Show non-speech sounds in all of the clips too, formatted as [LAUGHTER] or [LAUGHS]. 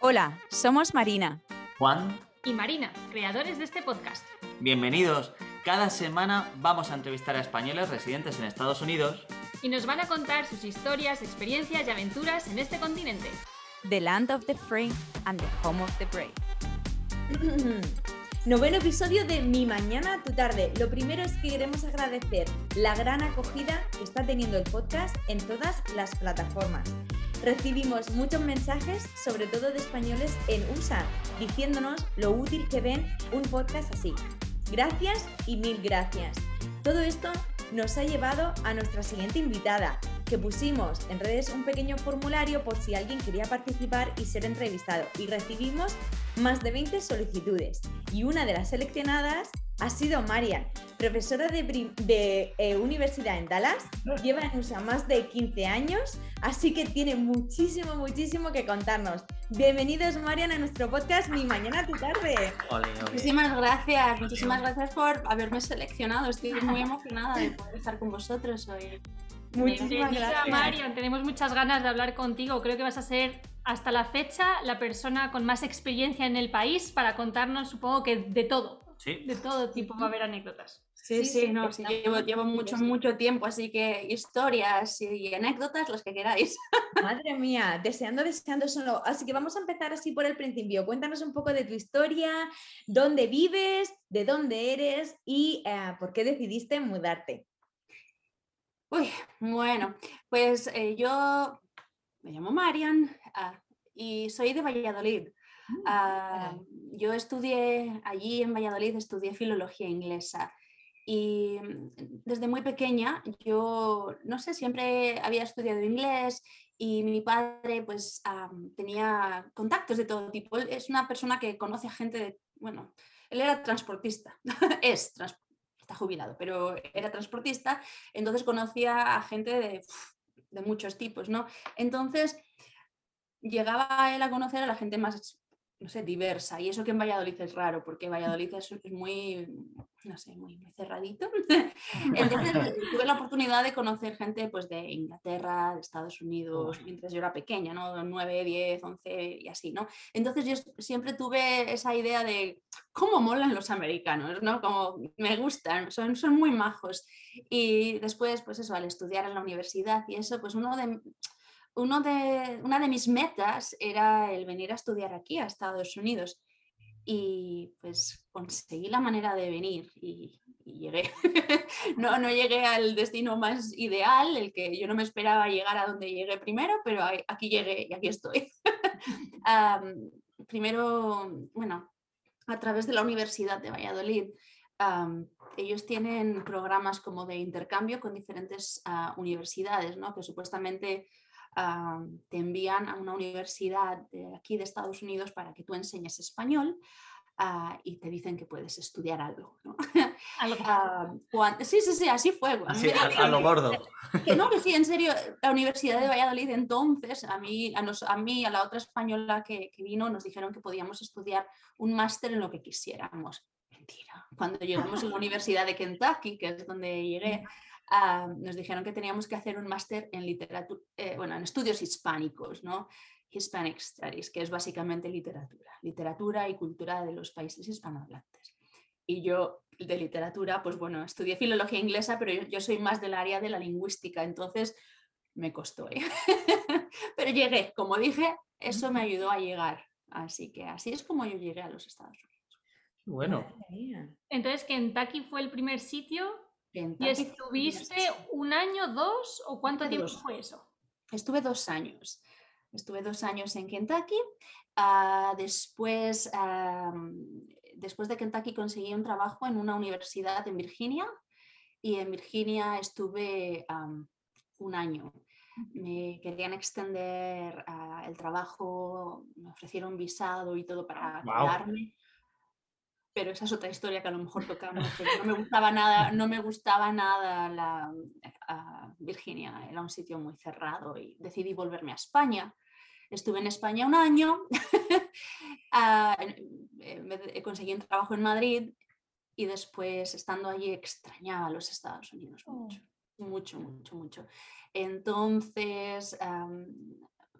Hola, somos Marina. Juan. Y Marina, creadores de este podcast. Bienvenidos. Cada semana vamos a entrevistar a españoles residentes en Estados Unidos. Y nos van a contar sus historias, experiencias y aventuras en este continente. The land of the free and the home of the brave. [CLEARS THROAT] Noveno episodio de Mi Mañana, Tu Tarde. Lo primero es que queremos agradecer la gran acogida que está teniendo el podcast en todas las plataformas. Recibimos muchos mensajes, sobre todo de españoles en USA, diciéndonos lo útil que ven un podcast así. Gracias y mil gracias. Todo esto nos ha llevado a nuestra siguiente invitada, que pusimos en redes un pequeño formulario por si alguien quería participar y ser entrevistado. Y recibimos más de 20 solicitudes. Y una de las seleccionadas ha sido Marian, profesora de, eh, universidad en Dallas, lleva en USA más de 15 años, así que tiene muchísimo, muchísimo que contarnos. Bienvenidos, Marian, a nuestro podcast Mi Mañana, Tu Tarde. Muchísimas gracias, muchísimas gracias por haberme seleccionado. Estoy muy emocionada de poder estar con vosotros hoy. Muchísimas gracias. Marian, tenemos muchas ganas de hablar contigo. Creo que vas a ser hasta la fecha la persona con más experiencia en el país para contarnos, supongo que de todo. De todo tipo va a haber anécdotas. Sí, sí, no, llevo, mucho, mucho tiempo, así que historias y, anécdotas, las que queráis. [LAUGHS] Madre mía, deseando, deseando solo. Así que vamos a empezar así por el principio. Cuéntanos un poco de tu historia, dónde vives, de dónde eres y eh, por qué decidiste mudarte. Uy, bueno, pues eh, yo me llamo Marian ah, y soy de Valladolid. Mm, ah, yo estudié allí en Valladolid, estudié filología inglesa y mm, desde muy pequeña yo, no sé, siempre había estudiado inglés y mi padre pues tenía contactos de todo tipo. es una persona que conoce a gente de, bueno, él era transportista, [LAUGHS] es está jubilado, pero era transportista, entonces conocía a gente de, de muchos tipos, ¿no? Entonces llegaba él a conocer a la gente más no sé, diversa. Y eso que en Valladolid es raro, porque Valladolid es, muy, no sé, muy, cerradito. [LAUGHS] Entonces [LAUGHS] tuve la oportunidad de conocer gente pues, de Inglaterra, de Estados Unidos, mientras yo era pequeña, ¿no? 9, 10, 11 y así, ¿no? Entonces yo siempre tuve esa idea de cómo molan los americanos, ¿no? Como me gustan, son, son muy majos. Y después, pues eso, al estudiar en la universidad y eso, pues uno de uno de, una de mis metas era el venir a estudiar aquí, a Estados Unidos. Y pues conseguí la manera de venir y, llegué. [LAUGHS] no, no llegué al destino más ideal, el que yo no me esperaba llegar a donde llegué primero, pero aquí llegué y aquí estoy. [LAUGHS] primero, bueno, a través de la Universidad de Valladolid, ellos tienen programas como de intercambio con diferentes ah, universidades, ¿no? que supuestamente te envían a una universidad de aquí de Estados Unidos para que tú enseñes español. Ah, y te dicen que puedes estudiar algo. ¿no? [LAUGHS] sí, sí, sí, así fue. a, lo gordo. Que no, que sí, en serio, [LAUGHS] la Universidad de Valladolid entonces, a mí, a, nos, a, mí, a la otra española que, que, vino, nos dijeron que podíamos estudiar un máster en lo que quisiéramos. Mentira. Cuando llegamos a la Universidad de Kentucky, que es donde llegué, nos dijeron que teníamos que hacer un máster en literatura, eh, bueno, en estudios hispánicos, ¿no? Hispanic Studies, que es básicamente literatura, literatura y cultura de los países hispanohablantes. Y yo de literatura, pues bueno, estudié filología inglesa, pero yo, soy más del área de la lingüística, entonces me costó. ¿eh? [LAUGHS] pero llegué, como dije, eso me ayudó a llegar. Así que así es como yo llegué a los Estados Unidos. Bueno. Entonces, Kentucky fue el primer sitio ¿Y estuviste un año, dos o cuánto tiempo fue eso? Estuve dos años. Estuve dos años en Kentucky. Ah, después, después de Kentucky conseguí un trabajo en una universidad en Virginia y en Virginia estuve un año. Me querían extender ah, el trabajo, me ofrecieron visado y todo para quedarme pero esa es otra historia que a lo mejor tocamos. No me gustaba nada, no me gustaba nada la, Virginia, era un sitio muy cerrado y decidí volverme a España. Estuve en España un año, [LAUGHS] ah, conseguí un trabajo en Madrid y después estando allí extrañaba a los Estados Unidos oh. mucho, mucho, mucho, mucho. Entonces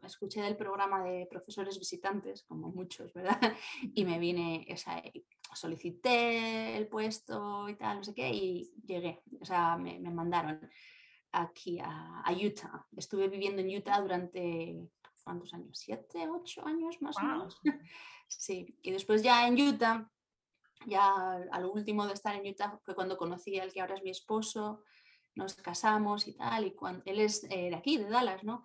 escuché del programa de profesores visitantes, como muchos, ¿verdad? [LAUGHS] Y me vine, o sea, solicité el puesto y tal, no sé qué, y llegué, o sea, me, mandaron aquí a, Utah. Estuve viviendo en Utah durante, ¿cuántos años? ¿Siete, ocho años más o menos? [LAUGHS] Sí, y después ya en Utah, ya a lo último de estar en Utah fue cuando conocí al que ahora es mi esposo, nos casamos y tal, y cuando, él es eh, de aquí, de Dallas, ¿no?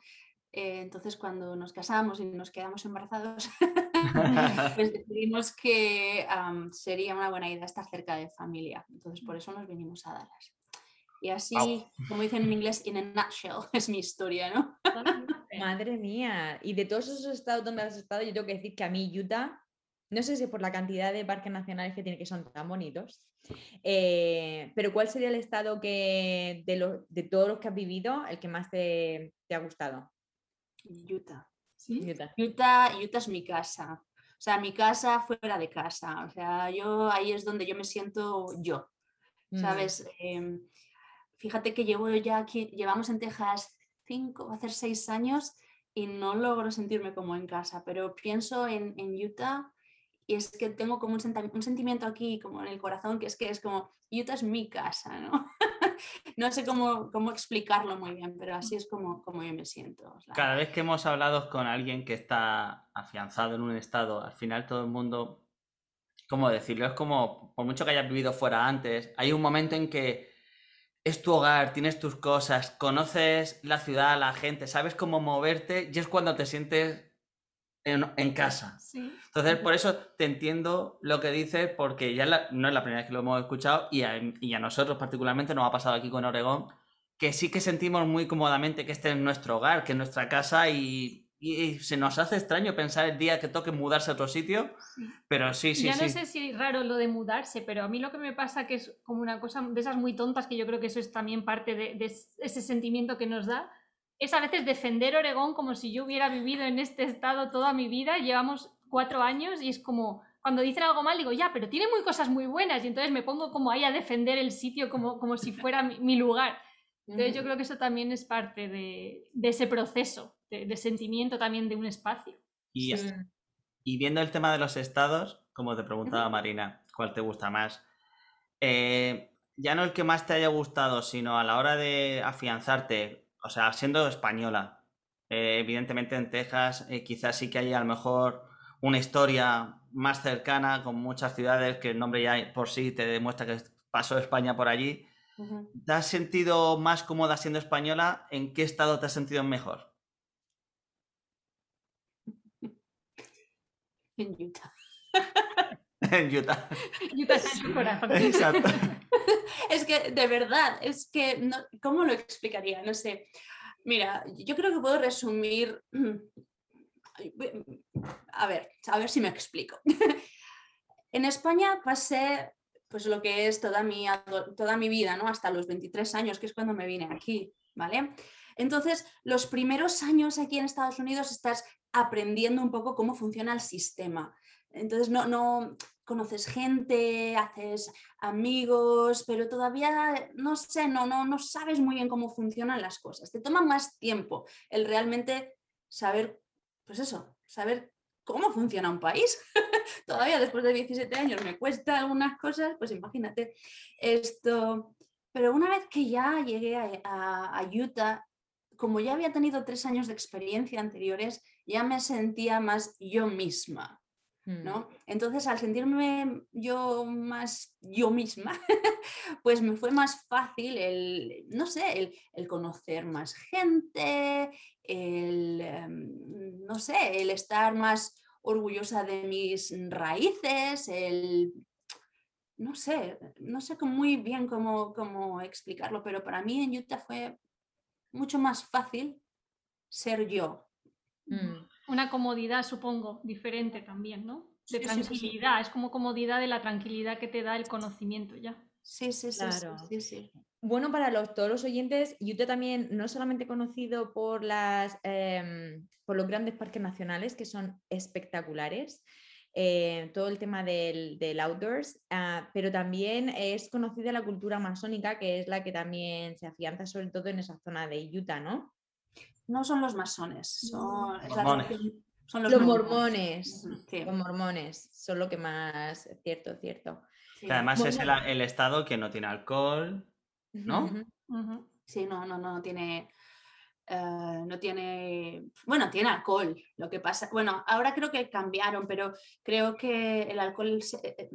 Eh, entonces cuando nos casamos y nos quedamos embarazados, [LAUGHS] pues [LAUGHS] decidimos que sería una buena idea estar cerca de familia. Entonces por eso nos vinimos a Dallas. Y así, como dicen en inglés, in a nutshell, [LAUGHS] es mi historia, ¿no? Madre mía. Y de todos esos estados donde has estado, yo tengo que decir que a mí Utah, no sé si por la cantidad de parques nacionales que tiene que son tan bonitos, eh, pero ¿cuál sería el estado que de, de todos los que has vivido, el que más te, ha gustado? Utah. Utah. Utah. es mi casa. O sea, mi casa fuera de casa. O sea, yo ahí es donde yo me siento yo. Mm. ¿Sabes? Em, fíjate que llevo ya aquí, llevamos en Texas cinco, va a ser seis años y no logro sentirme como en casa, pero pienso en, en Utah y es que tengo como un, un, sentimiento aquí, como en el corazón, que es que es como, Utah es mi casa, ¿no? No sé cómo, cómo, explicarlo muy bien, pero así es como, como yo me siento. Cada vez que hemos hablado con alguien que está afianzado en un estado, al final todo el mundo, ¿cómo decirlo? Es como, por mucho que hayas vivido fuera antes, hay un momento en que es tu hogar, tienes tus cosas, conoces la ciudad, la gente, sabes cómo moverte y es cuando te sientes en, casa. Entonces, por eso te entiendo lo que dices, porque ya no es la primera vez que lo hemos escuchado y a, nosotros particularmente nos ha pasado aquí con Oregón, que sí que sentimos muy cómodamente que este es nuestro hogar, que es nuestra casa y, se nos hace extraño pensar el día que toque mudarse a otro sitio, pero sí, sí, ya no sé si es raro lo de mudarse, pero a mí lo que me pasa que es como una cosa de esas muy tontas, que yo creo que eso es también parte de ese sentimiento que nos da, es a veces defender Oregón como si yo hubiera vivido en este estado toda mi vida. Llevamos cuatro años y es como, cuando dicen algo mal, digo, ya, pero tiene muy cosas muy buenas y entonces me pongo como ahí a defender el sitio como, como si fuera mi, lugar. Entonces yo creo que eso también es parte de, ese proceso de, sentimiento también de un espacio. Y, y, viendo el tema de los estados, como te preguntaba Marina, ¿cuál te gusta más? Eh, ya no el que más te haya gustado, sino a la hora de afianzarte, o sea, siendo española, eh, evidentemente en Texas eh, quizás sí que hay a lo mejor una historia más cercana con muchas ciudades que el nombre ya por sí te demuestra que pasó España por allí. ¿Te has sentido más cómoda siendo española? ¿En qué estado te has sentido mejor? [LAUGHS] En Utah. [LAUGHS] [LAUGHS] en Utah. [LAUGHS] Utah está en corazón. [LAUGHS] Exacto. es que, de verdad, es que, no, ¿cómo lo explicaría? No sé. Mira, yo creo que puedo resumir... [CLEARS THROAT] A ver, a ver si me explico. en España pasé pues lo que es toda mi, toda mi vida, ¿no? Hasta los 23 años, que es cuando me vine aquí, ¿vale? Entonces, los primeros años aquí en Estados Unidos estás aprendiendo un poco cómo funciona el sistema. Entonces, no, no, conoces gente, haces amigos, pero todavía no sé, no, no, no sabes muy bien cómo funcionan las cosas. Te toma más tiempo el realmente saber, pues eso, saber cómo funciona un país. [LAUGHS] todavía después de 17 años me cuesta algunas cosas, pues imagínate esto. Pero una vez que ya llegué a Utah, como ya había tenido tres años de experiencia anteriores, ya me sentía más yo misma. Mm. ¿no? Entonces, al sentirme yo más yo misma, [LAUGHS] pues me fue más fácil el, no sé, el, conocer más gente, el, em, no sé, el estar más orgullosa de mis raíces, el, no sé, no sé muy bien cómo, cómo explicarlo, pero para mí en Utah fue mucho más fácil ser yo. Mm una comodidad, supongo, diferente también, ¿no? De tranquilidad, es como comodidad de la tranquilidad que te da el conocimiento ya. Sí, sí, sí, sí, sí, Bueno, para los, todos los oyentes, Utah también no solamente conocido por, las, em, por los grandes parques nacionales, que son espectaculares, eh, todo el tema del, outdoors, ah, pero también es conocida la cultura masónica, que es la que también se afianza sobre todo en esa zona de Utah, ¿no? No son los masones, son, son los, mormones. Los mormones son lo que más, cierto, cierto. Que además es el, estado que no tiene alcohol, ¿no? Sí, no, no, no tiene. Eh, no tiene, bueno, tiene alcohol. Lo que pasa, bueno, ahora creo que cambiaron, pero creo que el alcohol, eh,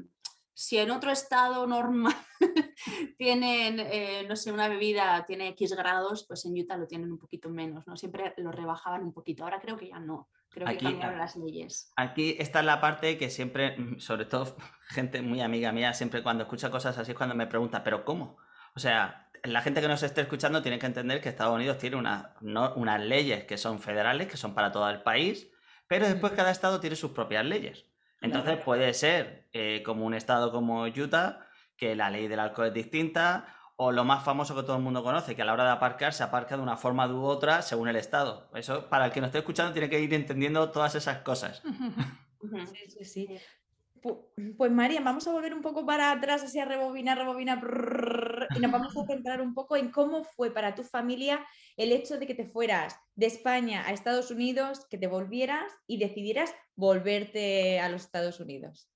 si en otro estado normal [LAUGHS] tienen, eh, no sé, una bebida tiene X grados, pues en Utah lo tienen un poquito menos, ¿no? Siempre lo rebajaban un poquito. Ahora creo que ya no. Creo que cambiaron las leyes. Aquí está la parte que siempre, mm, sobre todo [LAUGHS] gente muy amiga mía, siempre cuando escucha cosas así es cuando me pregunta, ¿pero cómo? O sea, la gente que nos esté escuchando tiene que entender que Estados Unidos tiene unas leyes que son federales, que son para todo el país, pero después cada estado tiene sus propias leyes. Entonces puede ser eh, como un estado como Utah, que la ley del alcohol es distinta, o lo más famoso que todo el mundo conoce, que a la hora de aparcar se aparca de una forma u otra según el estado. Eso, para el que nos esté escuchando, tiene que ir entendiendo todas esas cosas. [LAUGHS] Sí, sí, sí. Pues María, vamos a volver un poco para atrás, así a rebobinar, rebobinar, y nos vamos a centrar un poco en cómo fue para tu familia el hecho de que te fueras de España a Estados Unidos, que te volvieras y decidieras volverte a los Estados Unidos.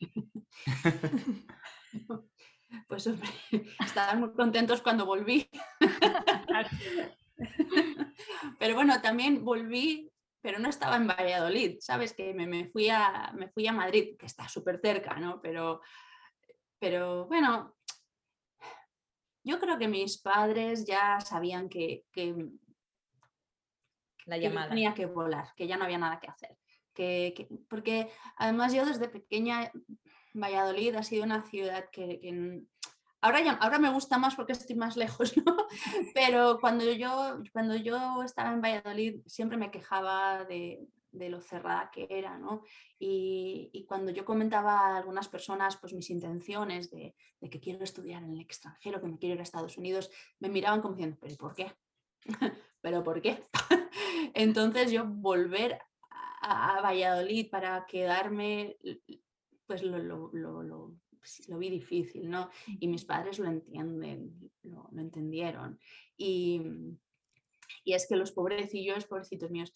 [LAUGHS] Pues hombre, estaban muy contentos cuando volví. [LAUGHS] Pero bueno, también volví, pero no estaba en Valladolid, ¿sabes? Que me, fui, a, me fui a Madrid, que está súper cerca, ¿no? Pero, pero bueno, yo creo que mis padres ya sabían que, la llamada. tenía que volar, que ya no había nada que hacer. Que, porque además yo desde pequeña Valladolid ha sido una ciudad que, ahora, ya, ahora me gusta más porque estoy más lejos, [LAUGHS] ¿no? Pero cuando yo, cuando yo estaba en Valladolid siempre me quejaba de, lo cerrada que era, ¿no? Y, cuando yo comentaba a algunas personas pues mis intenciones de, que quiero estudiar en el extranjero, que me quiero ir a Estados Unidos, me miraban como diciendo, ¿pero por qué? [LAUGHS] ¿Pero por qué? [LAUGHS] Entonces yo volver a Valladolid para quedarme pues lo, lo, vi difícil, ¿no? Y mis padres lo entienden, lo, entendieron. Y, y, es que los pobrecillos, pobrecitos míos,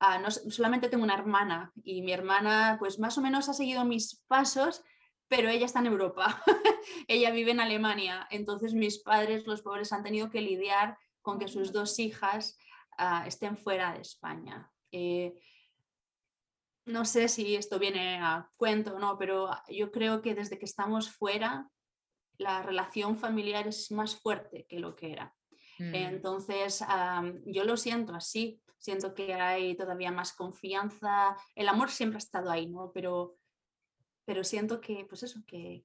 ah, no, solamente tengo una hermana y mi hermana pues más o menos ha seguido mis pasos, pero ella está en Europa, [LAUGHS] ella vive en Alemania, entonces mis padres, los pobres, han tenido que lidiar con que sus dos hijas ah, estén fuera de España. Eh, no sé si esto viene a cuento o no, pero yo creo que desde que estamos fuera, la relación familiar es más fuerte que lo que era. Mm. Entonces, yo lo siento así, siento que hay todavía más confianza, el amor siempre ha estado ahí, ¿no? Pero, pero siento que, pues eso, que...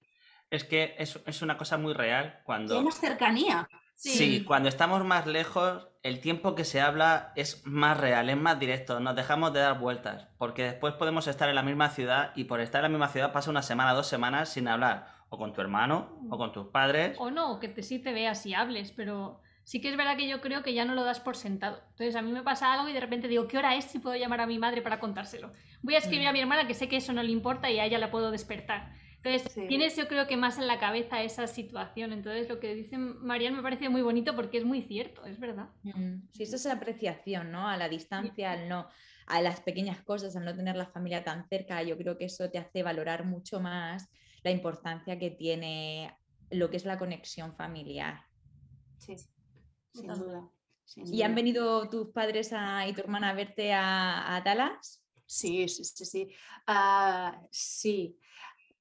Es que es, es una cosa muy real cuando... Hay más cercanía. Sí. cuando estamos más lejos, el tiempo que se habla es más real, es más directo, nos dejamos de dar vueltas, porque después podemos estar en la misma ciudad y por estar en la misma ciudad pasa una semana, dos semanas sin hablar, o con tu hermano, o con tus padres. O no, que te, sí te veas y hables, pero sí que es verdad que yo creo que ya no lo das por sentado. Entonces a mí me pasa algo y de repente digo, ¿qué hora es si puedo llamar a mi madre para contárselo? Voy a escribir a mm. mi hermana que sé que eso no le importa y a ella la puedo despertar. Entonces, tienes yo creo que más en la cabeza esa situación. Entonces, lo que dice Marian me parece muy bonito porque es muy cierto, es verdad. Mm, sí, eso es la apreciación, ¿no? A la distancia, al no, a las pequeñas cosas, al no tener la familia tan cerca, yo creo que eso te hace valorar mucho más la importancia que tiene lo que es la conexión familiar. Sí, sin duda. ¿Y han venido tus padres y tu hermana a verte a, Dallas? Sí, sí, sí, sí. Ah, sí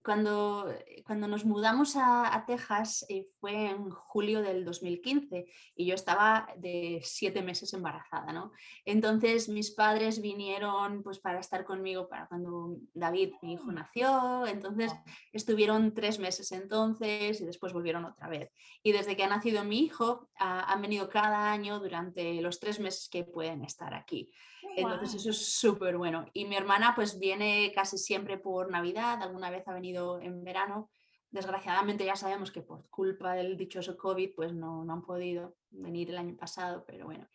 cuando, eh, cuando nos mudamos a, Texas eh, fue en julio del 2015 y yo estaba de siete meses embarazada, ¿no? Entonces mis padres vinieron pues para estar conmigo para cuando David, mi hijo, nació, entonces estuvieron tres meses entonces y después volvieron otra vez. Y desde que ha nacido mi hijo han venido cada año durante los tres meses que pueden estar aquí. Entonces eso es súper bueno. Y mi hermana pues viene casi siempre por Navidad, alguna vez ha venido en verano. Desgraciadamente ya sabemos que por culpa del dichoso COVID pues no, no han podido venir el año pasado, pero bueno.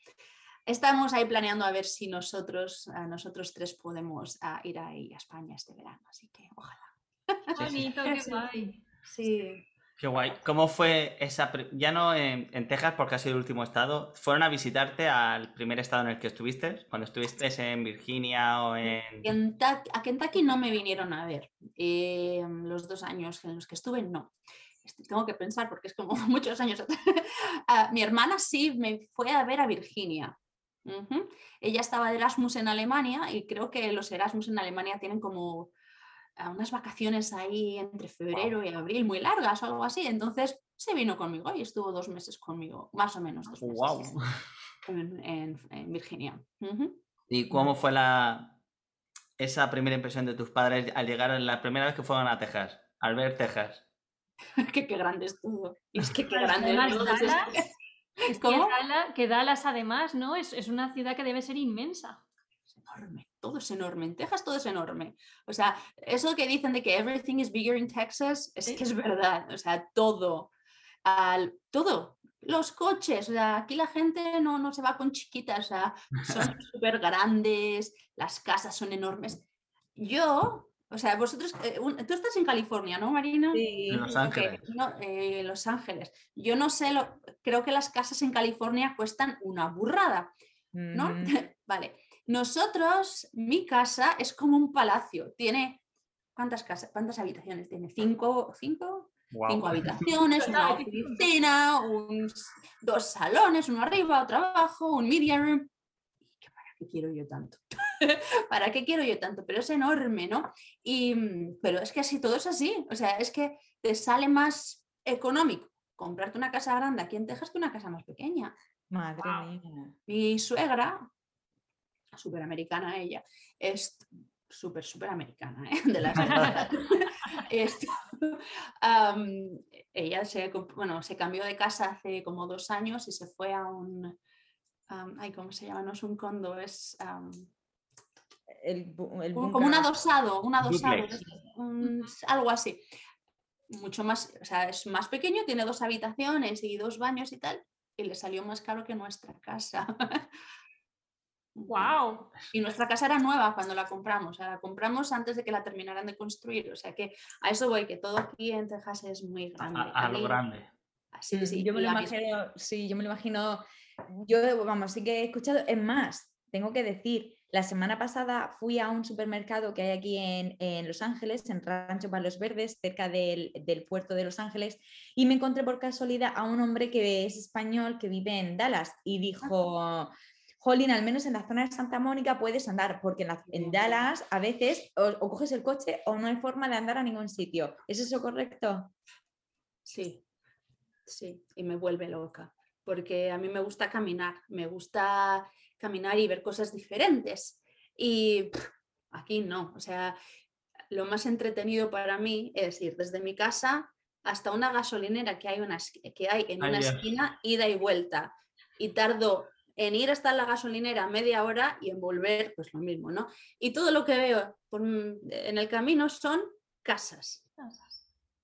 Estamos ahí planeando a ver si nosotros, nosotros tres podemos ir a España este verano, así que ojalá. Qué bonito, qué guay. Sí. Qué guay. ¿Cómo fue esa, ya no en, Texas porque ha sido el último estado, fueron a visitarte al primer estado en el que estuviste, cuando estuviste en Virginia o en... a Kentucky no me vinieron a ver, eh, los dos años en los que estuve no. Este, tengo que pensar porque es como [LAUGHS] muchos años atrás. [LAUGHS] Ah, mi hermana sí me fue a ver a Virginia. Ella estaba de Erasmus en Alemania y creo que los Erasmus en Alemania tienen como unas vacaciones ahí entre febrero y abril muy largas o algo así. Entonces se vino conmigo y estuvo dos meses conmigo, más o menos dos meses en, Virginia. ¿Y cómo fue la esa primera impresión de tus padres al llegar la primera vez que fueron a Texas, al ver Texas? [LAUGHS] que qué grande estuvo. Y es que qué grande. es que, Dallas, además, ¿no? Es, es una ciudad que debe ser inmensa. Es enorme todo es enorme. En Texas todo es enorme. O sea, eso que dicen de que everything is bigger in Texas, es que es verdad. O sea, todo. Al, todo. Los coches, o sea, aquí la gente no, no se va con chiquitas, o sea, son [LAUGHS] súper grandes, las casas son enormes. Yo, o sea, vosotros, eh, tú estás en California, ¿no, Marina? Sí. En Los Ángeles. Eh, Los Ángeles. Yo no sé, lo, creo que las casas en California cuestan una burrada, ¿no? Mm. [LAUGHS] vale. Nosotros, mi casa es como un palacio. Tiene, ¿cuántas casas? ¿Cuántas habitaciones? Tiene cinco, cinco, cinco [LAUGHS] habitaciones, una oficina, dos salones, uno arriba, otro abajo, un media room. ¿Para qué quiero yo tanto? [LAUGHS] ¿Para qué quiero yo tanto? Pero es enorme, ¿no? Y, pero es que así todo es así. O sea, es que te sale más económico comprarte una casa grande aquí en Texas que una casa más pequeña. Madre mía. Mi suegra súper americana ella, es súper, súper americana, ¿eh? de las [LAUGHS] ella se, bueno, se cambió de casa hace como dos años y se fue a un, ay, ¿cómo se llama? No es un condo, es... como un adosado, un adosado, algo así. Mucho más, o sea, es más pequeño, tiene dos habitaciones y dos baños y tal, y le salió más caro que nuestra casa. ¡Wow! Y nuestra casa era nueva cuando la compramos, o sea, la compramos antes de que la terminaran de construir, o sea que a eso voy, que todo aquí en Texas es muy grande. A, lo grande. Sí, sí, yo me lo imagino, sí, yo me lo imagino, yo, vamos, sí que he escuchado, es más, tengo que decir, la semana pasada fui a un supermercado que hay aquí en, Los Ángeles, en Rancho Palos Verdes, cerca del, del, puerto de Los Ángeles, y me encontré por casualidad a un hombre que es español, que vive en Dallas, y dijo, Jolín, al menos en la zona de Santa Mónica puedes andar, porque en, Dallas a veces o, coges el coche o no hay forma de andar a ningún sitio. ¿Es eso correcto? Sí, sí, y me vuelve loca, porque a mí me gusta caminar, me gusta caminar y ver cosas diferentes. Y aquí no, o sea, lo más entretenido para mí es ir desde mi casa hasta una gasolinera que hay, una, que hay en una esquina, ida y vuelta. Y tardo en ir hasta la gasolinera media hora y en volver, pues lo mismo, ¿no? Y todo lo que veo en el camino son casas.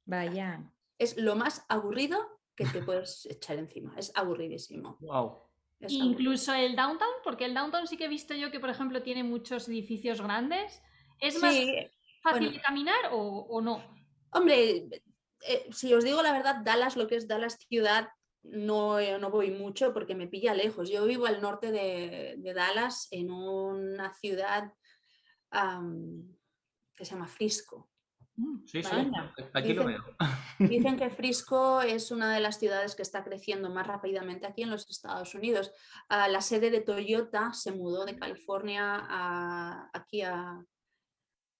Vaya. Es lo más aburrido que te puedes [LAUGHS] echar encima. Es aburridísimo. Wow. Incluso el downtown, porque el downtown sí que he visto yo que, por ejemplo, tiene muchos edificios grandes. ¿Es más fácil de caminar o, no? Hombre, eh, si os digo la verdad, Dallas, lo que es Dallas ciudad, no, eh, no voy mucho porque me pilla lejos. Yo vivo al norte de, Dallas, en una ciudad que se llama Frisco. Mm, sí, sí, aquí lo veo. [LAUGHS] Dicen que Frisco es una de las ciudades que está creciendo más rápidamente aquí en los Estados Unidos. Ah, la sede de Toyota se mudó de California a, aquí a,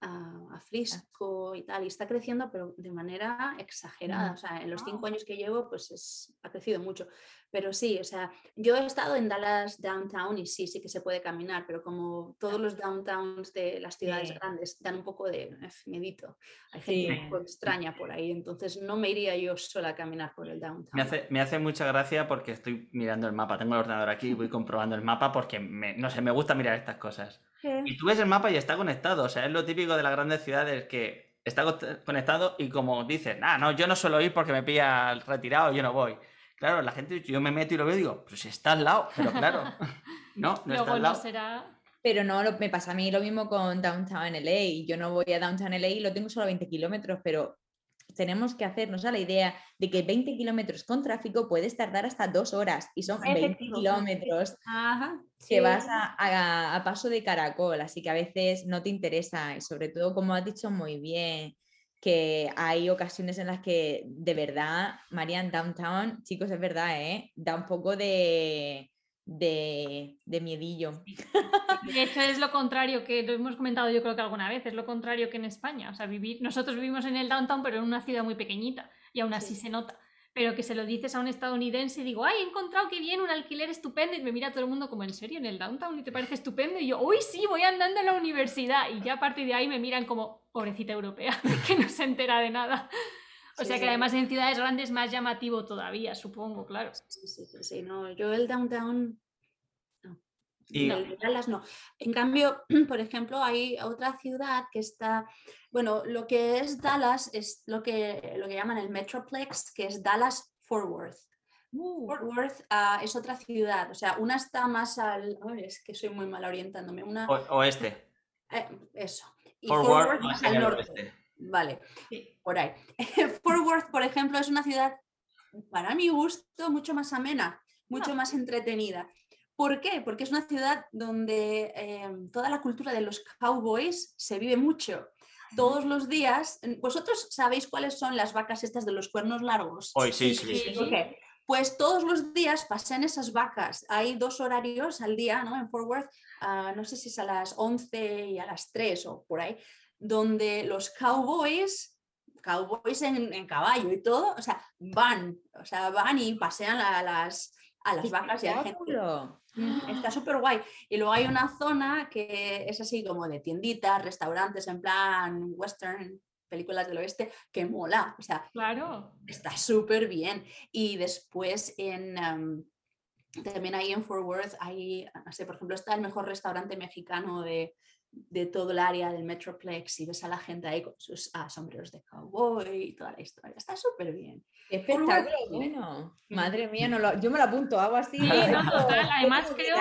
a, Frisco y tal, y está creciendo, pero de manera exagerada. O sea, en los cinco años que llevo, pues es, ha crecido mucho. Pero sí, o sea, yo he estado en Dallas Downtown y sí, sí que se puede caminar, pero como todos los downtowns de las ciudades grandes dan un poco de medito. Hay gente un poco extraña por ahí, entonces no me iría yo sola a caminar por el downtown. Me hace, me hace mucha gracia porque estoy mirando el mapa, tengo el ordenador aquí y voy comprobando el mapa porque, me, no sé, me gusta mirar estas cosas. Y tú ves el mapa y está conectado. O sea, es lo típico de las grandes ciudades que está conectado y como dices, ah, no, yo no suelo ir porque me pilla retirado, yo no voy. Claro, la gente, yo me meto y lo veo y digo, pues está al lado, pero claro, [LAUGHS] no, no está al lado. será... Pero no, me pasa a mí lo mismo con Downtown LA. Yo no voy a Downtown LA y lo tengo solo a 20 kilómetros, pero tenemos que hacernos a la idea de que 20 kilómetros con tráfico puedes tardar hasta dos horas y son 20 kilómetros que vas a, paso de caracol, así que a veces no te interesa y sobre todo, como has dicho muy bien, que hay ocasiones en las que de verdad, Marian Downtown, chicos, es verdad, ¿eh? da un poco de, de, de miedillo. [LAUGHS] De hecho, es lo contrario que lo hemos comentado yo creo que alguna vez, es lo contrario que en España. O sea, vivir, nosotros vivimos en el downtown, pero en una ciudad muy pequeñita, y aún así se nota. Pero que se lo dices a un estadounidense y digo, ay, he encontrado que viene un alquiler estupendo, y me mira todo el mundo como, ¿en serio? ¿En el downtown? ¿Y te parece estupendo? Y yo, uy, sí, voy andando a la universidad. Y ya a partir de ahí me miran como, pobrecita europea, [LAUGHS] que no se entera de nada. O sea que además en ciudades grandes más llamativo todavía, supongo, claro. Sí, sí, sí, no, yo el downtown y... No, En cambio, [CLEARS THROAT] por ejemplo, hay otra ciudad que está, bueno, lo que es Dallas es lo que, lo que llaman el Metroplex, que es Dallas Fort Worth. Uh. Fort Worth ah, es otra ciudad, o sea, una está más al, es que soy muy mal orientándome, una... oeste. Eh, eso. Y Fort, Worth más al norte. Vale, por ahí. [LAUGHS] Fort Worth, por ejemplo, es una ciudad, para mi gusto, mucho más amena, mucho ah. más entretenida. ¿Por qué? Porque es una ciudad donde em, toda la cultura de los cowboys se vive mucho. Todos los días, ¿vosotros sabéis cuáles son las vacas estas de los cuernos largos? Hoy sí, sí, sí. Pues todos los días pasan esas vacas. Hay dos horarios al día, ¿no? En Fort Worth, ah, no sé si es a las 11 y a las 3 o por ahí, donde los cowboys, cowboys en, caballo y todo, o sea, van, o sea, van y pasean a las, a las vacas y a la gente. Está súper guay. Y luego hay una zona que es así como de tienditas, restaurantes en plan western, películas del oeste, que mola. O sea, claro. está súper bien. Y después en... Em, también ahí en Fort Worth hay, no sé, por ejemplo, está el mejor restaurante mexicano de, de todo el área del Metroplex y ves a la gente ahí con sus ah, sombreros de cowboy y toda la historia. Está súper bien. espectáculo, bueno. Madre mía, no lo, yo me lo apunto, hago así. Además, creo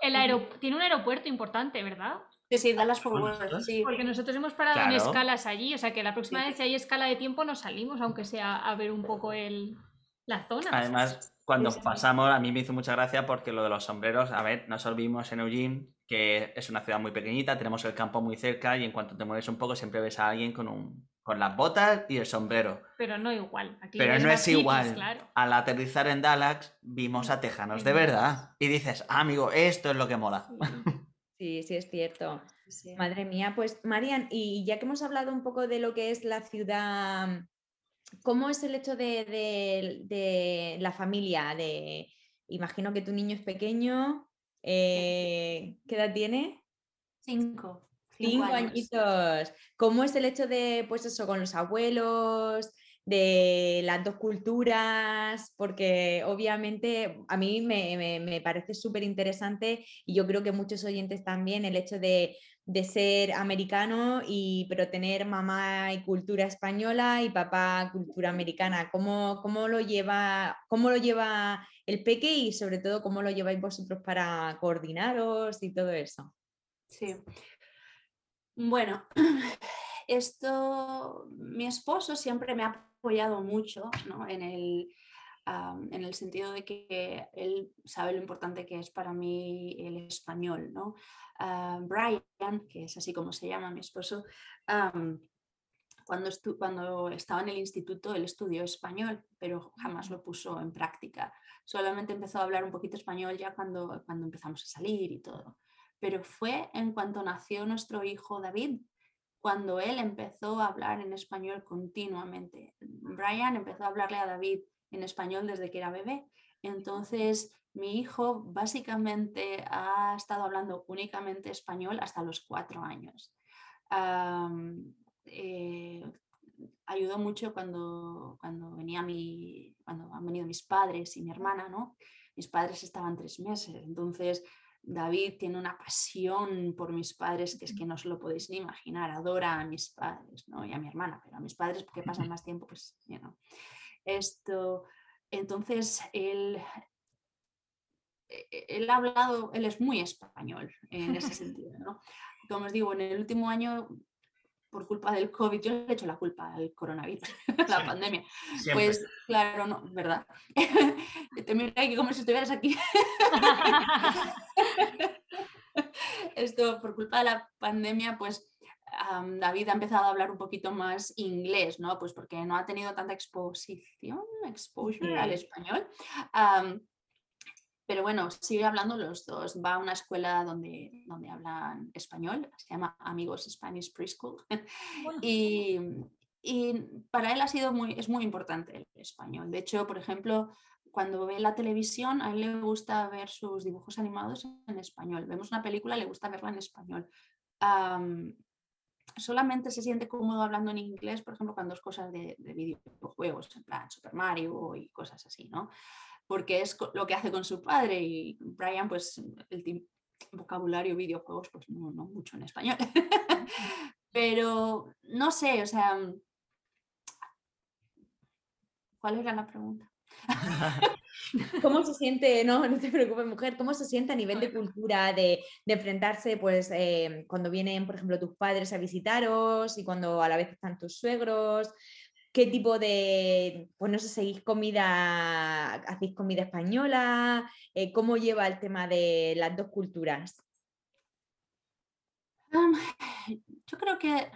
el tiene un aeropuerto importante, ¿verdad? Sí, sí, Dallas Fort sí. Porque nosotros hemos parado en escalas allí, o sea que la próxima vez si hay escala de tiempo nos salimos, aunque sea a ver un poco el, la zona. Además, cuando pasamos, a mí me hizo mucha gracia porque lo de los sombreros, a ver, nos olvidamos en Eugene, que es una ciudad muy pequeñita, tenemos el campo muy cerca y en cuanto te mueves un poco siempre ves a alguien con, un, con las botas y el sombrero. Pero no igual. Pero no es igual. Al aterrizar en Dallas vimos a tejanos de verdad y dices, ah, amigo, esto es lo que mola. Sí, [LAUGHS] sí, es cierto. Madre mía, pues Marian, y ya que hemos hablado un poco de lo que es la ciudad ¿Cómo es el hecho de, la familia? De, imagino que tu niño es pequeño. Eh, ¿Qué edad tiene? Cinco. Cinco, añitos. ¿Cómo es el hecho de, pues eso, con los abuelos, de las dos culturas? Porque obviamente a mí me, me parece súper interesante y yo creo que muchos oyentes también el hecho de de ser americano, y, pero tener mamá y cultura española y papá cultura americana. ¿Cómo, cómo, lo, lleva, ¿Cómo lo lleva el peque y sobre todo cómo lo lleváis vosotros para coordinaros y todo eso? Sí. Bueno, [CLEARS THROAT] esto, mi esposo siempre me ha apoyado mucho en, el, en el sentido de que él sabe lo importante que es para mí el español, ¿no? Brian, que es así como se llama mi esposo, cuando, cuando estaba en el instituto, él estudió español, pero jamás lo puso en práctica. Solamente empezó a hablar un poquito español ya cuando, cuando empezamos a salir y todo. Pero fue en cuanto nació nuestro hijo David, cuando él empezó a hablar en español continuamente. Brian empezó a hablarle a David en español desde que era bebé. Entonces, mi hijo básicamente ha estado hablando únicamente español hasta los cuatro años. Eh, ayudó mucho cuando, cuando, venía mi, cuando han venido mis padres y mi hermana, ¿no? Mis padres estaban tres meses, entonces David tiene una pasión por mis padres que es que no se lo podéis ni imaginar, adora a mis padres, ¿no? Y a mi hermana, pero a mis padres porque pasan más tiempo, pues, you Esto, entonces él e-, e-, él ha hablado, él es muy español en ese [LAUGHS] sentido, ¿no? Como os digo, en el último año por culpa del COVID, yo le he hecho la culpa al coronavirus, [LAUGHS] la pandemia. Pues claro, no, ¿verdad? Te aquí como si estuvieras aquí. [LAUGHS] Esto, por culpa de la pandemia, pues David ha empezado a hablar un poquito más inglés, ¿no? Pues porque no ha tenido tanta exposición, exposure al español. Pero bueno, sigue hablando los dos. Va a una escuela donde, donde hablan español, se llama Amigos Spanish Preschool. [LAUGHS] y, y, para él ha sido muy, es muy importante el español. De hecho, por ejemplo, cuando ve la televisión, a él le gusta ver sus dibujos animados en español. Vemos una película, le gusta verla en español solamente se siente cómodo hablando en inglés, por ejemplo, cuando es cosas de, videojuegos, en plan Super Mario y cosas así, ¿no? Porque es lo que hace con su padre y Brian, pues el vocabulario videojuegos, pues no, no mucho en español. [LAUGHS] Pero no sé, o sea, ¿cuál era la pregunta? [LAUGHS] ¿Cómo se siente, no, no te preocupes mujer, cómo se siente a nivel de cultura, de, enfrentarse pues em, cuando vienen, por ejemplo, tus padres a visitaros y cuando a la vez están tus suegros? ¿Qué tipo de, pues no sé, seguís comida, hacéis comida española? Eh, ¿Cómo lleva el tema de las dos culturas? yo creo que,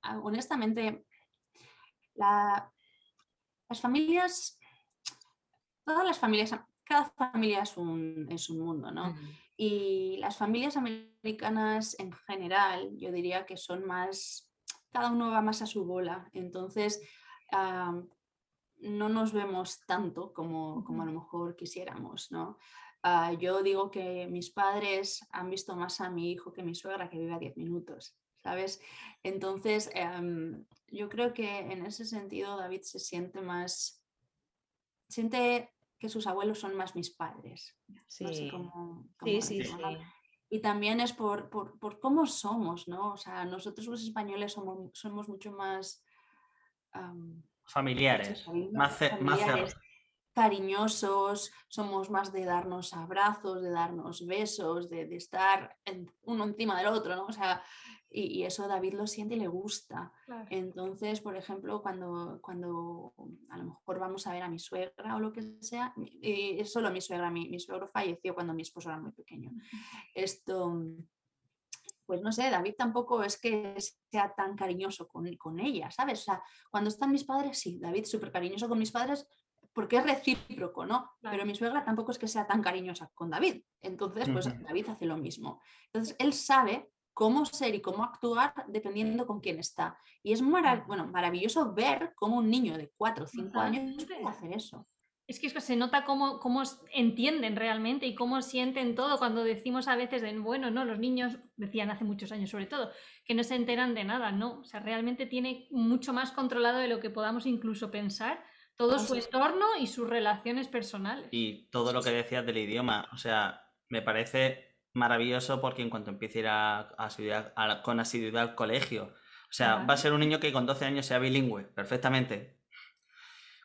ah, honestamente, la, las familias, todas las familias, cada familia es un, es un mundo, ¿no? Y las familias americanas en general, yo diría que son más, cada uno va más a su bola. Entonces, no nos vemos tanto como, como, a lo mejor quisiéramos, ¿no? Ah, yo digo que mis padres han visto más a mi hijo que mi suegra que vive a 10 minutos. ¿sabes? Entonces, em, yo creo que en ese sentido David se siente más, siente que sus abuelos son más mis padres. Sí, sí, sí, Y también es por, por, cómo somos, ¿no? O sea, nosotros los españoles somos, somos mucho más... familiares, más, familiares, cariñosos, somos más de darnos abrazos, de darnos besos, de, de estar uno encima del otro, ¿no? O sea, y, eso David lo siente y le gusta. Entonces, por ejemplo, cuando, cuando a lo mejor vamos a ver a mi suegra o lo que sea, es solo mi suegra, mi, mi suegro falleció cuando mi esposo era muy pequeño. Esto, pues no sé, David tampoco es que sea tan cariñoso con, con ella, ¿sabes? O sea, cuando están mis padres, sí, David súper cariñoso con mis padres, porque es recíproco, ¿no? Pero mi suegra tampoco es que sea tan cariñosa con David. Entonces, pues David hace lo mismo. Entonces, él sabe cómo ser y cómo actuar dependiendo con quién está. Y es bueno, maravilloso ver cómo un niño de 4 o 5 años puede hacer eso. Es que, se nota cómo, cómo, entienden realmente y cómo sienten todo cuando decimos a veces, de, bueno, no, los niños, decían hace muchos años sobre todo, que no se enteran de nada, no, o sea, realmente tiene mucho más controlado de lo que podamos incluso pensar todo su entorno y sus relaciones personales. Y todo lo que decías del idioma, o sea, me parece maravilloso porque en cuanto empiece a ir a, con asiduidad al colegio, o sea, va a ser un niño que con 12 años sea bilingüe, perfectamente.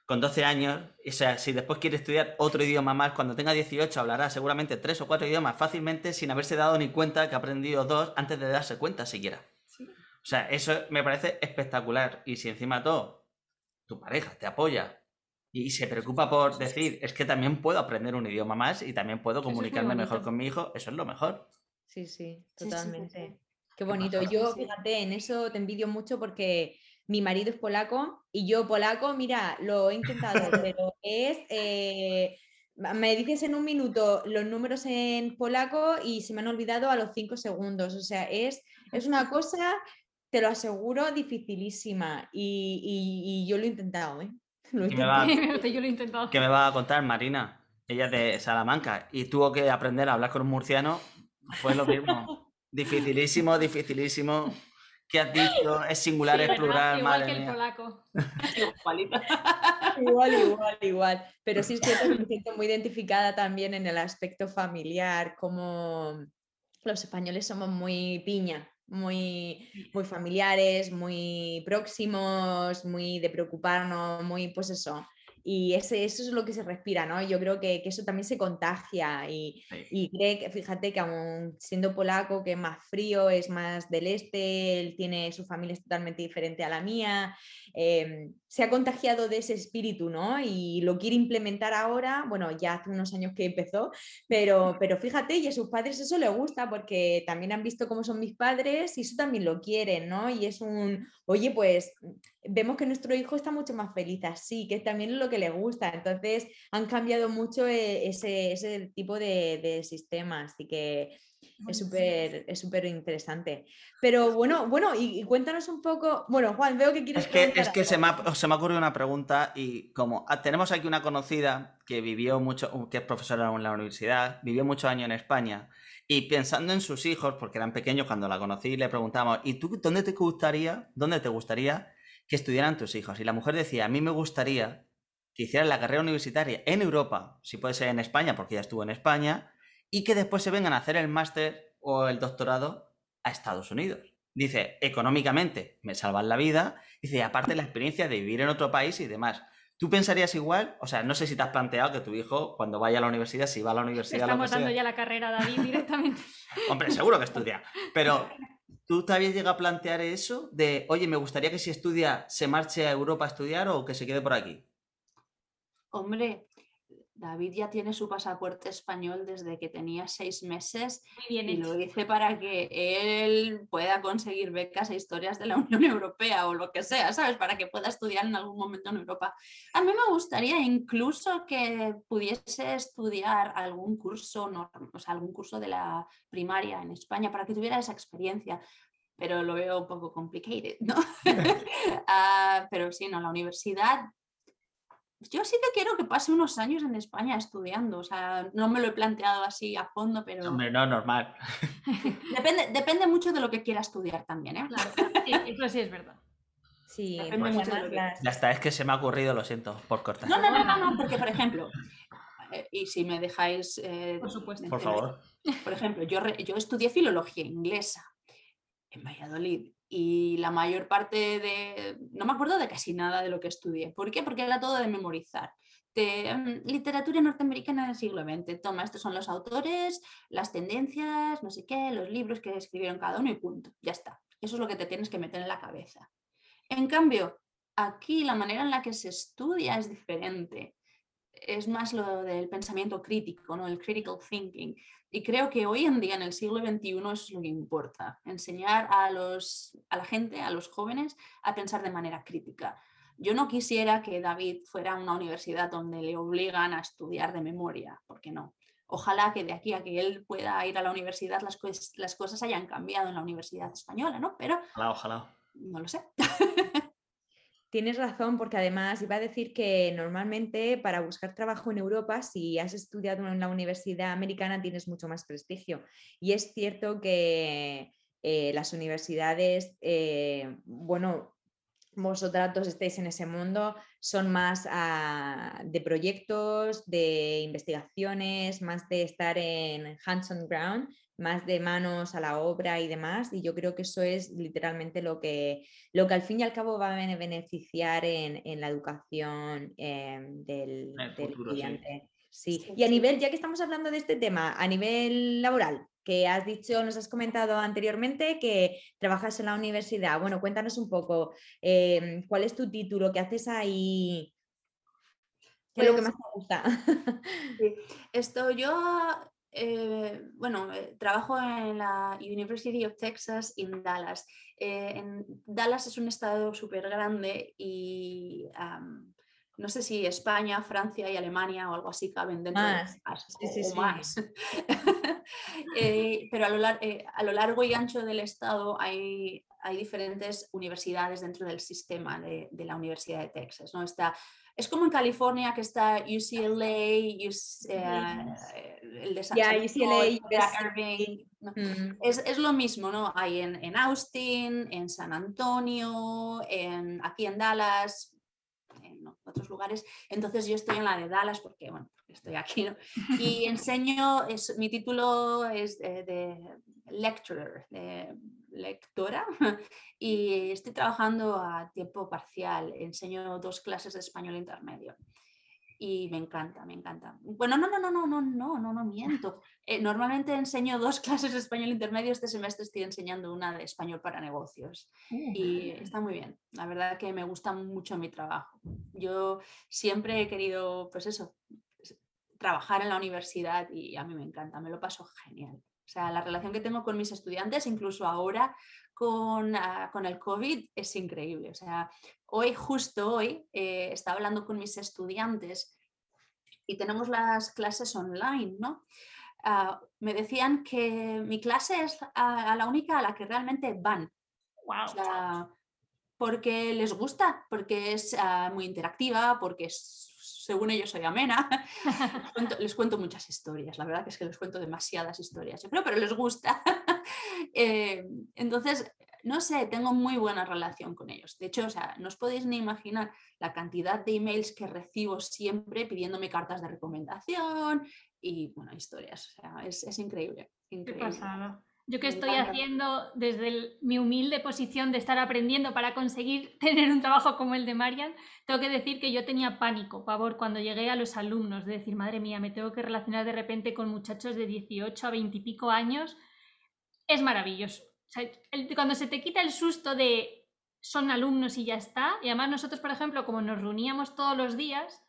Con 12 años, o sea, si después quiere estudiar otro idioma más, cuando tenga 18 hablará seguramente tres o cuatro idiomas fácilmente sin haberse dado ni cuenta que ha aprendido dos antes de darse cuenta siquiera. O sea, eso me parece espectacular. Y si encima todo, tu pareja te apoya, y se preocupa por decir, es que también puedo aprender un idioma más y también puedo comunicarme mejor con mi hijo, eso es lo mejor. Sí, sí, totalmente. Qué bonito. Yo, fíjate, en eso te envidio mucho porque mi marido es polaco y yo polaco, mira, lo he intentado, [LAUGHS] pero es... Eh, me dices en un minuto los números en polaco y se me han olvidado a los cinco segundos. O sea, es, es una cosa, te lo aseguro, dificilísima. Y, y yo lo he intentado, ¿eh? [LAUGHS] [LAUGHS] ¿Qué me, va, a contar Marina? Ella es de Salamanca y tuvo que aprender a hablar con un murciano. Fue lo mismo. [LAUGHS] dificilísimo, dificilísimo. ¿Qué has dicho? Es singular, es plural. Igual que el polaco. igual, igual, igual. Pero sí es cierto que me siento muy identificada también en el aspecto familiar, como los españoles somos muy piña muy, muy familiares, muy próximos, muy de preocuparnos, muy pues eso. Y ese, eso es lo que se respira, ¿no? Yo creo que, que eso también se contagia y, y fíjate que aún siendo polaco, que es más frío, es más del este, él tiene su familia es totalmente diferente a la mía, em, se ha contagiado de ese espíritu, ¿no? Y lo quiere implementar ahora, bueno, ya hace unos años que empezó, pero, pero fíjate, y a sus padres eso le gusta porque también han visto cómo son mis padres y eso también lo quieren, ¿no? Y es un, oye, pues vemos que nuestro hijo está mucho más feliz así, que también es lo que le gusta. Entonces han cambiado mucho eh, ese, tipo de, de sistemas, así que es súper es súper interesante. Pero bueno, bueno, y, cuéntanos un poco. Bueno, Juan, veo que quieres. Es que, es que se, me ha, se me ha ocurrido una pregunta y como ah, tenemos aquí una conocida que vivió mucho, que es profesora en la universidad, vivió muchos años en España y pensando en sus hijos, porque eran pequeños cuando la conocí, le preguntamos, ¿y tú dónde te gustaría, dónde te gustaría que estudiaran tus hijos? Y la mujer decía, a mí me gustaría que hicieran la carrera universitaria en Europa, si puede ser en España, porque ya estuvo en España, y que después se vengan a hacer el máster o el doctorado a Estados Unidos. Dice, económicamente me salvan la vida, dice, aparte la experiencia de vivir en otro país y demás. ¿Tú pensarías igual? O sea, no sé si te has planteado que tu hijo, cuando vaya a la universidad, si va a la universidad... Estamos dando ya la carrera a David directamente. [LAUGHS] Hombre, seguro que estudia. Pero, [LAUGHS] ¿tú te habías a plantear eso? De, oye, me gustaría que si estudia se marche a Europa a estudiar o que se quede por aquí. Hombre, David ya tiene su pasaporte español desde que tenía seis meses y lo dice para que él pueda conseguir becas e historias de la [LAUGHS] Unión Europea o lo que sea, ¿sabes? Para que pueda estudiar en algún momento en Europa. A mí me gustaría incluso que pudiese estudiar algún curso, o sea, algún curso de la primaria en España para que tuviera esa experiencia pero lo veo un poco complicated, ¿no? [LAUGHS] Ah, pero sí, no, la universidad yo sí que quiero que pase unos años en España estudiando, o sea, no me lo he planteado así a fondo, pero... Hombre, no, normal. [LAUGHS] Depende, depende mucho de lo que quiera estudiar también, ¿eh? Claro, sí, eso sí es verdad. Sí, depende mucho de Ya está, es que se me ha ocurrido, lo siento, por cortar. No, no, no, no, porque por ejemplo, eh, y si me dejáis... Eh, por supuesto. Por favor. Por ejemplo, yo, yo estudié filología inglesa en Valladolid y la mayor parte de, no me acuerdo de casi nada de lo que estudié. ¿Por qué? Porque era todo de memorizar. De, mm, literatura norteamericana del siglo XX. Toma, estos son los autores, las tendencias, no sé qué, los libros que escribieron cada uno y punto. Ya está. Eso es lo que te tienes que meter en la cabeza. En cambio, aquí la manera en la que se estudia es diferente. Es más lo del pensamiento crítico, ¿no? el critical thinking. Y creo que hoy en día, en el siglo XXI, eso es lo que importa, enseñar a, los, a la gente, a los jóvenes, a pensar de manera crítica. Yo no quisiera que David fuera a una universidad donde le obligan a estudiar de memoria, porque no. Ojalá que de aquí a que él pueda ir a la universidad las, las cosas hayan cambiado en la universidad española, ¿no? Pero... Ojalá, ojalá. No lo sé. [LAUGHS] Tienes razón, porque además iba a decir que normalmente para buscar trabajo en Europa, si has estudiado en la universidad americana, tienes mucho más prestigio. Y es cierto que eh, las universidades, eh, bueno, vosotras dos estáis en ese mundo, son más ah, de proyectos, de investigaciones, más de estar en hands on ground, más de manos a la obra y demás. Y yo creo que eso es literalmente lo que, lo que al fin y al cabo va a beneficiar en, la educación em, del, estudiante. Sí. Y a nivel, ya que estamos hablando de este tema, a nivel laboral, que has dicho, nos has comentado anteriormente que trabajas en la universidad. Bueno, cuéntanos un poco, em, ¿cuál es tu título? ¿Qué haces ahí? ¿Qué es lo que pues más te gusta? [LAUGHS] Esto yo eh, bueno, eh, trabajo en la University of Texas en Dallas. Eh, en Dallas es un estado súper grande y no sé si España, Francia y Alemania o algo así caben dentro más. de más. [LAUGHS] pero a lo, a lo, largo y ancho del estado hay, hay diferentes universidades dentro del sistema de, de la Universidad de Texas. ¿no? Está es como en California que está UCLA, eh, el de San Irving. Mm. Es, lo mismo, ¿no? Hay en, Austin, en San Antonio, en, aquí en Dallas, en otros lugares. Entonces yo estoy en la de Dallas porque, bueno, estoy aquí, ¿no? [LAUGHS] Y enseño, es, mi título es de, de lecturer, de lectora [LAUGHS] y estoy trabajando a tiempo parcial. Enseño dos clases de español intermedio. Y me encanta, me encanta. Bueno, no, no, no, no, no, no, no, no miento. [LAUGHS] Eh, normalmente enseño dos [LAUGHS] clases de español intermedio, este semestre estoy enseñando una de español para negocios y está muy bien. La verdad que me gusta mucho mi trabajo. Yo siempre he querido, pues eso, trabajar en la universidad y a mí me encanta, me lo paso genial. O sea, la relación que tengo con mis estudiantes, incluso ahora con, ah, con el COVID, es increíble. O sea, hoy, justo hoy, eh, estaba hablando con mis estudiantes y tenemos las clases online, ¿no? Ah, me decían que mi clase es a, la única a la que realmente van. Wow. porque les gusta, porque es ah, muy interactiva, porque es según ellos soy amena, [LAUGHS] [LAUGHS] les cuento, muchas historias, la verdad que es que les cuento demasiadas historias, yo creo, pero les gusta. [LAUGHS] Eh, entonces, no sé, tengo muy buena relación con ellos. De hecho, o sea, no os podéis ni imaginar la cantidad de emails que recibo siempre pidiéndome cartas de recomendación y, bueno, historias. O sea, es, increíble. increíble. Yo que estoy haciendo desde mi humilde posición de estar aprendiendo para conseguir [LAUGHS] tener un trabajo como el de Marian, tengo que decir que yo tenía pánico, pavor, cuando llegué a los alumnos, de decir, madre mía, me tengo que relacionar de repente con muchachos de 18 a 20 y pico años. Es maravilloso. cuando se te quita el susto de son alumnos y ya está, y además nosotros, por ejemplo, como nos reuníamos todos los días,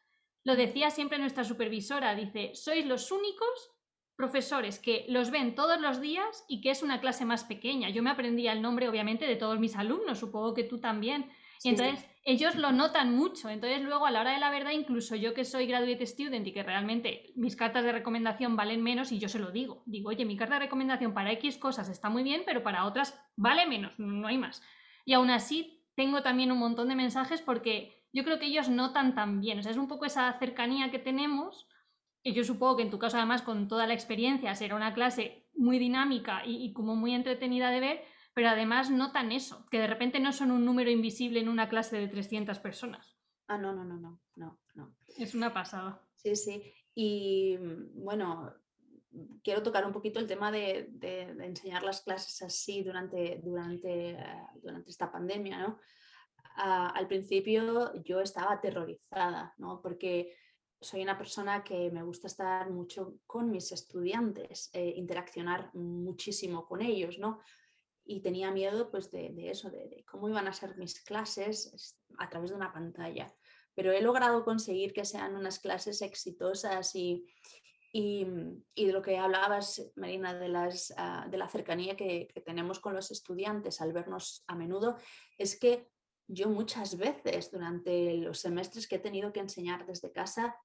lo decía siempre nuestra supervisora, dice, sois los únicos profesores que los ven todos los días y que es una clase más pequeña. Yo me aprendía el nombre, obviamente, de todos mis alumnos, supongo que tú también. Y entonces ellos lo notan mucho. Entonces luego a la hora de la verdad, incluso yo que soy graduate student y que realmente mis cartas de recomendación valen menos y yo se lo digo. Digo, oye, mi carta de recomendación para X cosas está muy bien, pero para otras vale menos, no hay más. Y aún así tengo también un montón de mensajes porque yo creo que ellos notan también. O sea, es un poco esa cercanía que tenemos y yo supongo que en tu caso, además, con toda la experiencia, será una clase muy dinámica y, como muy entretenida de ver, pero además notan eso, que de repente no son un número invisible en una clase de 300 personas. Ah, no, no, no, no, no, no. Es una pasada. Sí, sí. Y mm, bueno, quiero tocar un poquito el tema de, enseñar las clases así durante, durante, eh, durante esta pandemia, ¿no? Ah, al principio yo estaba aterrorizada, ¿no? Porque soy una persona que me gusta estar mucho con mis estudiantes, eh, interaccionar muchísimo con ellos, ¿no? Y tenía miedo pues de, eso, de, cómo iban a ser mis clases a través de una pantalla. Pero he logrado conseguir que sean unas clases exitosas y, y, de lo que hablabas, Marina, de, ah, de la cercanía que tenemos con los estudiantes al vernos a menudo, es que yo muchas veces durante los semestres que he tenido que enseñar desde casa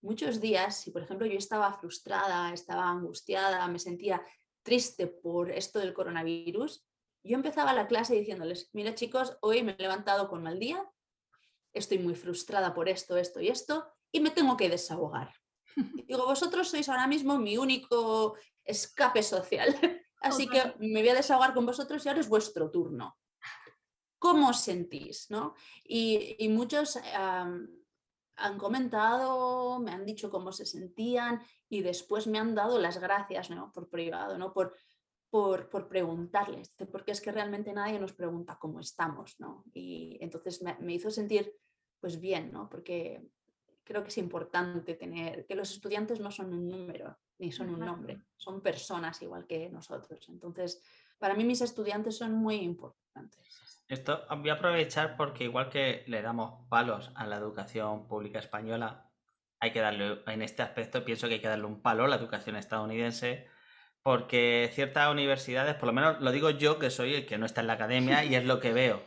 muchos días, si por ejemplo yo estaba frustrada, estaba angustiada, me sentía triste por esto del coronavirus, yo empezaba la clase diciéndoles, mira chicos, hoy me he levantado con mal día, estoy muy frustrada por esto, esto y esto, y me tengo que desahogar. [LAUGHS] Digo, vosotros sois ahora mismo mi único escape social, [LAUGHS] así que me voy a desahogar con vosotros y ahora es vuestro turno. ¿Cómo os sentís? ¿no? Y, muchos han comentado, me han dicho cómo se sentían y después me han dado las gracias ¿no? por privado, ¿no? por, por, por, preguntarles, porque es que realmente nadie nos pregunta cómo estamos. ¿no? Y entonces me, hizo sentir pues bien, ¿no? porque creo que es importante tener que los estudiantes no son un número ni son un nombre, son personas igual que nosotros. Entonces, para mí mis estudiantes son muy importantes. Esto voy a aprovechar porque igual que le damos palos a la educación pública española, hay que darle, en este aspecto pienso que hay que darle un palo a la educación estadounidense, porque ciertas universidades, por lo menos lo digo yo que soy el que no está en la academia y es lo que veo.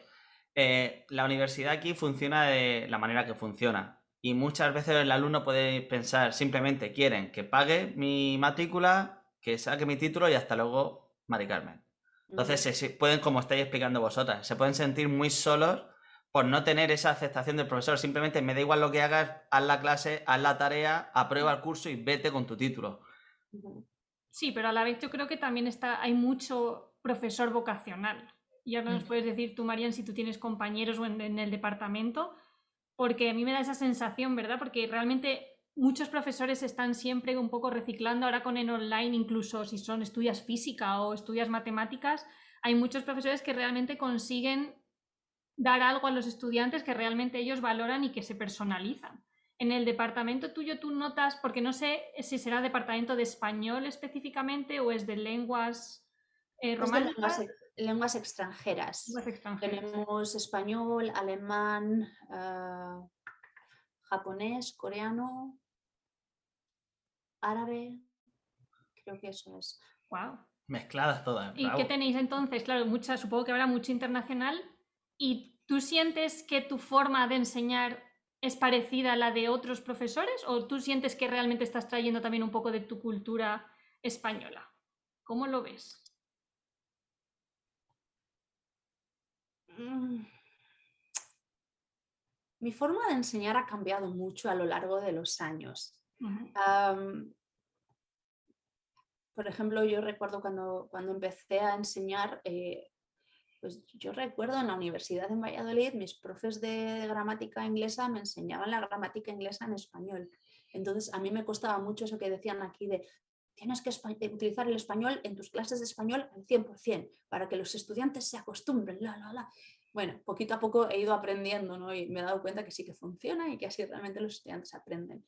Eh, la universidad aquí funciona de la manera que funciona. Y muchas veces el alumno puede pensar, simplemente quieren que pague mi matrícula, que saque mi título y hasta luego, Mari Carmen. Entonces, se, pueden, como estáis explicando vosotras, se pueden sentir muy solos por no tener esa aceptación del profesor. Simplemente me da igual lo que hagas, haz la clase, haz la tarea, aprueba el curso y vete con tu título. Sí, pero a la vez yo creo que también está, hay mucho profesor vocacional. Y ahora nos mm. puedes decir tú, Marian, si tú tienes compañeros o en el departamento, porque a mí me da esa sensación, ¿verdad? Porque realmente muchos profesores están siempre un poco reciclando ahora con el online, incluso si son estudias física o estudias matemáticas, hay muchos profesores que realmente consiguen dar algo a los estudiantes que realmente ellos valoran y que se personalizan. en el departamento tuyo tú notas, porque no sé si será departamento de español específicamente o es de lenguas eh, románicas. Lenguas, extranjeras. Tenemos español, alemán, ah, japonés, coreano, árabe. Creo que eso es. Wow. Mezcladas todas. ¿Y qué tenéis entonces? Claro, mucha, supongo que habrá mucho internacional. ¿Y tú sientes que tu forma de enseñar es parecida a la de otros profesores o tú sientes que realmente estás trayendo también un poco de tu cultura española? ¿Cómo lo ves? Mm. Mi forma de enseñar ha cambiado mucho a lo largo de los años. por ejemplo, yo recuerdo cuando, cuando empecé a enseñar, eh, pues yo recuerdo en la universidad en Valladolid, mis profes de gramática inglesa me enseñaban la gramática inglesa en español. Entonces a mí me costaba mucho eso que decían aquí de tienes que eh, utilizar el español en tus clases de español al 100% para que los estudiantes se acostumbren. La, la, la. Bueno, poquito a poco he ido aprendiendo ¿no? y me he dado cuenta que sí que funciona y que así realmente los estudiantes aprenden.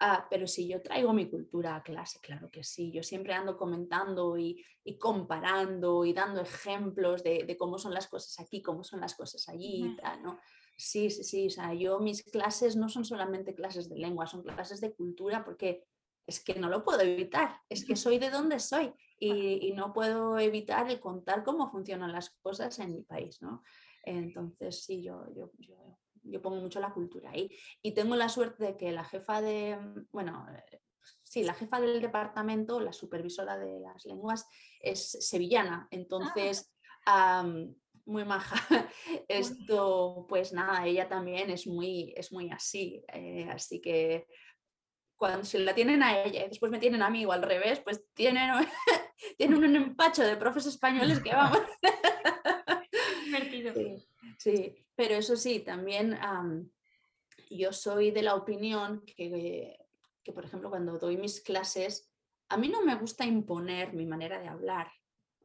Ah, pero si yo traigo mi cultura a clase, claro que sí. Yo siempre ando comentando y, comparando y dando ejemplos de, cómo son las cosas aquí, cómo son las cosas allí y tal, ¿no? Sí, sí, sí. O sea, yo mis clases no son solamente clases de lengua, son clases de cultura porque es que no lo puedo evitar. Es que soy de donde soy [LAUGHS] y, no puedo evitar el contar cómo funcionan las cosas en mi país, ¿no? Entonces, sí, yo, yo, yo yo pongo mucho la cultura ahí. Y tengo la suerte de que la jefa de, mm, bueno, eh, sí, la jefa del departamento, la supervisora de las lenguas, es sevillana. Ah. Entonces, muy maja. [LAUGHS] Esto, pues nada, ella también es muy, es muy así. Eh, así que cuando se la tienen a ella y después me tienen a mí o al revés, pues tienen, [LAUGHS] tienen un empacho de profes españoles que [LAUGHS] vamos. Sí. Pero eso sí, también yo soy de la opinión que, que, por ejemplo, cuando doy mis clases, a mí no me gusta imponer mi manera de hablar.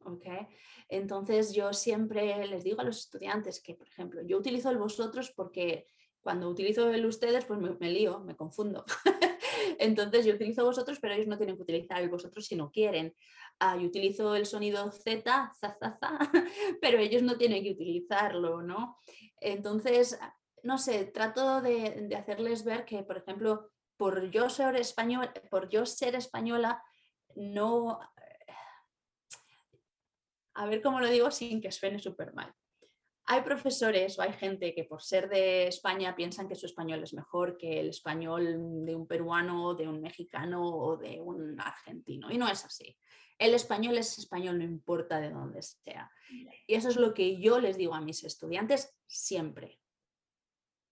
¿okay? Entonces yo siempre les digo a los estudiantes que, por ejemplo, yo utilizo el vosotros porque cuando utilizo el ustedes, pues me, lío, me confundo. [LAUGHS] Entonces yo utilizo vosotros, pero ellos no tienen que utilizar el vosotros si no quieren. Ah, yo utilizo el sonido Z, za, za, za, [LAUGHS] pero ellos no tienen que utilizarlo, ¿no? Entonces, no sé, trato de, hacerles ver que, por ejemplo, por yo ser español, por yo ser española, no. A ver cómo lo digo sin que suene súper mal. Hay profesores o hay gente que por ser de España piensan que su español es mejor que el español de un peruano, de un mexicano o de un argentino. Y no es así. El español es español, no importa de dónde sea. Y eso es lo que yo les digo a mis estudiantes siempre.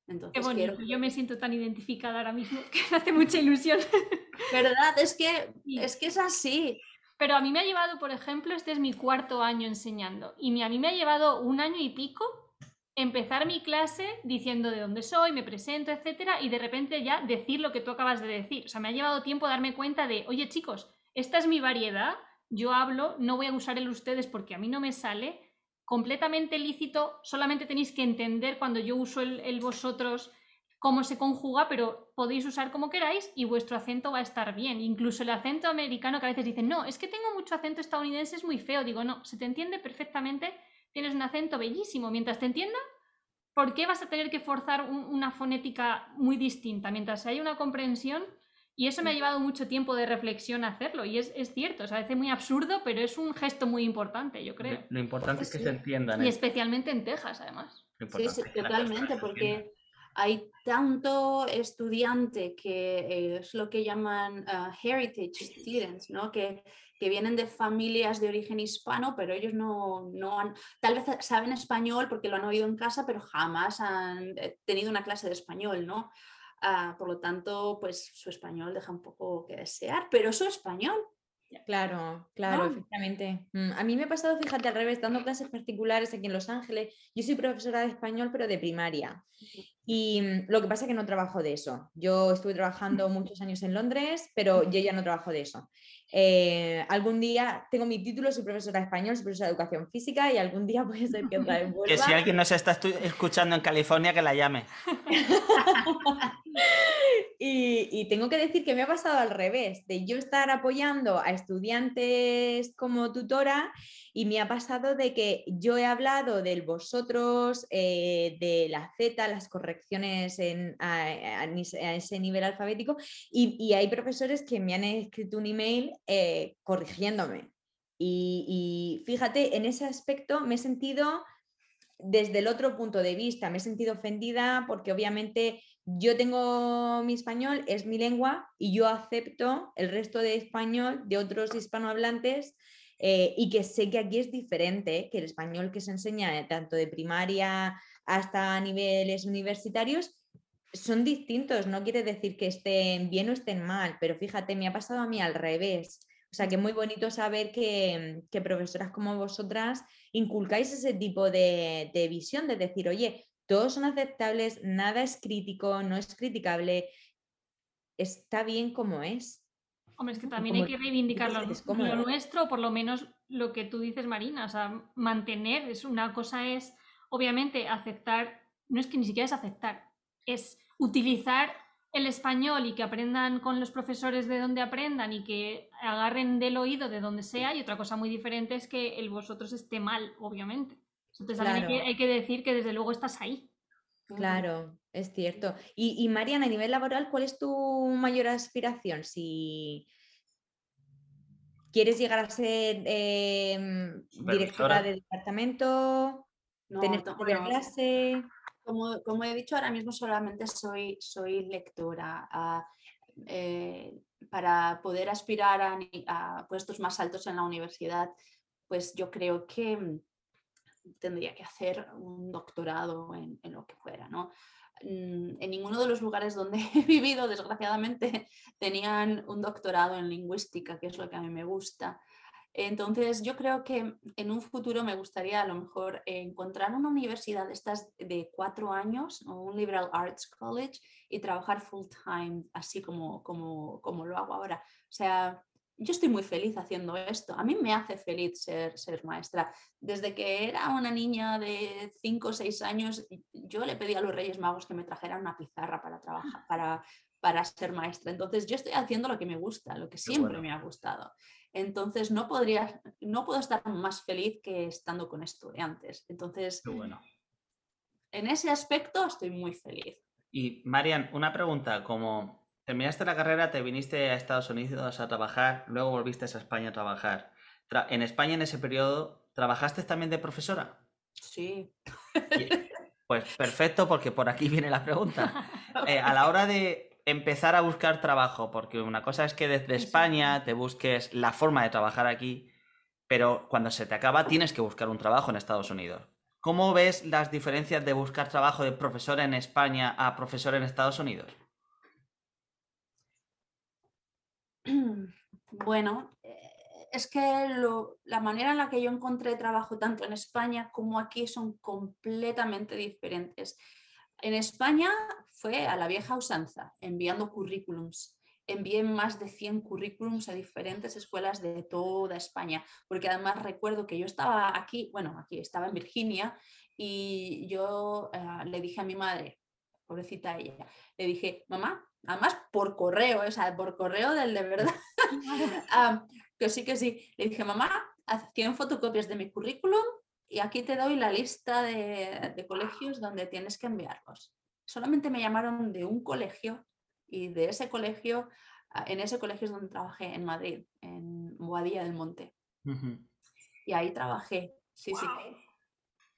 Entonces, Yo me siento tan identificada ahora mismo [LAUGHS] que me hace mucha ilusión. ¿Verdad? Es que, es que es así. Pero a mí me ha llevado, por ejemplo, este es mi cuarto año enseñando y a mí me ha llevado un año y pico empezar mi clase diciendo de dónde soy, me presento, etcétera, y de repente ya decir lo que tú acabas de decir. O sea, me ha llevado tiempo darme cuenta de, oye chicos, esta es mi variedad, yo hablo, no voy a usar el ustedes porque a mí no me sale, completamente lícito, solamente tenéis que entender cuando yo uso el, vosotros cómo se conjuga, pero podéis usar como queráis y vuestro acento va a estar bien. Incluso el acento americano que a veces dicen, no, es que tengo mucho acento estadounidense, es muy feo. Digo, no, se te entiende perfectamente, tienes un acento bellísimo. Mientras te entienda, ¿por qué vas a tener que forzar una fonética muy distinta? Mientras hay una comprensión, y eso me ha llevado mucho tiempo de reflexión hacerlo. Y es, cierto, o sea, parece muy absurdo, pero es un gesto muy importante, yo creo. Lo, importante es que se entiendan. Y ¿eh? especialmente en Texas, además. Sí, sí, totalmente, porque hay tanto estudiante que es lo que llaman uh, heritage students, ¿no? Que, que, vienen de familias de origen hispano, pero ellos no, no han, tal vez saben español porque lo han oído en casa, pero jamás han eh, tenido una clase de español, ¿no? Ah, por lo tanto, pues su español deja un poco que desear, pero su español. Claro, claro, efectivamente. Mm, a mí me ha pasado, fíjate, al revés, dando clases particulares aquí en Los Ángeles. Yo soy profesora de español, pero de primaria. Y mm, lo que pasa es que no trabajo de eso. Yo estuve trabajando [LAUGHS] muchos años en Londres, pero yo ya no trabajo de eso. Eh, algún día tengo mi título, soy profesora de español, soy profesora de educación física y algún día [LAUGHS] puede ser que otra vez vuelva. [LAUGHS] Que si alguien nos está escuchando en California, que la llame. y, y, tengo que decir que me ha pasado al revés, de yo estar apoyando a estudiantes como tutora y me ha pasado de que yo he hablado del vosotros, eh, de la Z, las correcciones en, a, ese nivel alfabético, y, hay profesores que me han escrito un email eh, corrigiéndome. Y, fíjate, en ese aspecto me he sentido desde el otro punto de vista, me he sentido ofendida porque obviamente yo tengo mi español, es mi lengua y yo acepto el resto de español de otros hispanohablantes eh, y que sé que aquí es diferente, que el español que se enseña tanto de primaria hasta niveles universitarios son distintos, no quiere decir que estén bien o estén mal, pero fíjate, me ha pasado a mí al revés. O sea que es muy bonito saber que, profesoras como vosotras inculcáis ese tipo de, de, visión, de decir, oye, todos son aceptables, nada es crítico, no es criticable, está bien como es. Hombre, es que también hay que reivindicar lo, nuestro, por lo menos lo que tú dices, Marina, o sea, mantener, es una cosa es, obviamente, aceptar, no es que ni siquiera es aceptar, es utilizar el español y que aprendan con los profesores de donde aprendan y que agarren del oído de donde sea, y otra cosa muy diferente es que el vosotros esté mal, obviamente. Entonces hay, que, decir que desde luego estás ahí. Claro, es cierto. Y, Mariana, a nivel laboral, ¿cuál es tu mayor aspiración? Si quieres llegar a ser em, directora de departamento, tener tu clase. Como, como, he dicho, ahora mismo solamente soy, soy lectora. Ah, eh, para poder aspirar a, puestos más altos en la universidad, pues yo creo que tendría que hacer un doctorado en, lo que fuera, ¿no? Mm, en ninguno de los lugares donde [LAUGHS] he vivido, desgraciadamente, tenían un doctorado en lingüística, que es lo que a mí me gusta. Entonces, yo creo que en un futuro me gustaría a lo mejor encontrar una universidad de estas de cuatro años o un liberal arts college y trabajar full time, así como, como, como lo hago ahora. O sea, yo estoy muy feliz haciendo esto. A mí me hace feliz ser, ser maestra. Desde que era una niña de 5 o 6 años, yo le pedí a los Reyes Magos que me trajeran una pizarra para trabajar, [LAUGHS] para, para ser maestra. Entonces, yo estoy haciendo lo que me gusta, lo que siempre me ha gustado. Entonces, no podría, no puedo estar más feliz que estando con estudiantes. Entonces, bueno. en ese aspecto estoy muy feliz. Y Marian, una pregunta, como Terminaste la carrera, te viniste a Estados Unidos a trabajar, luego volviste a España a trabajar. en España en ese periodo, ¿trabajaste también de profesora? Sí. Pues perfecto, porque por aquí viene la pregunta. [LAUGHS] Eh, a la hora de empezar a buscar trabajo, porque una cosa es que desde España te busques la forma de trabajar aquí, pero cuando se te acaba tienes que buscar un trabajo en Estados Unidos. ¿Cómo ves las diferencias de buscar trabajo de profesor en España a profesor en Estados Unidos? [CLEARS THROAT] Bueno, eh, es que la manera en la que yo encontré trabajo tanto en España como aquí son completamente diferentes. En España fue a la vieja usanza, enviando currículums. Envié más de 100 currículums a diferentes escuelas de toda España, porque además recuerdo que yo estaba aquí, bueno, aquí estaba en Virginia y yo eh, le dije a mi madre, pobrecita ella, le dije, mamá, además por correo, o sea, por correo del de verdad, [LAUGHS] [LAUGHS] que sí, que sí, le dije, mamá, tienen fotocopias de mi currículum y aquí te doy la lista de, colegios donde tienes que enviarlos. Solamente me llamaron de un colegio y de ese colegio, en ese colegio es donde trabajé en Madrid, en Boadilla del Monte. Y ahí trabajé, sí, sí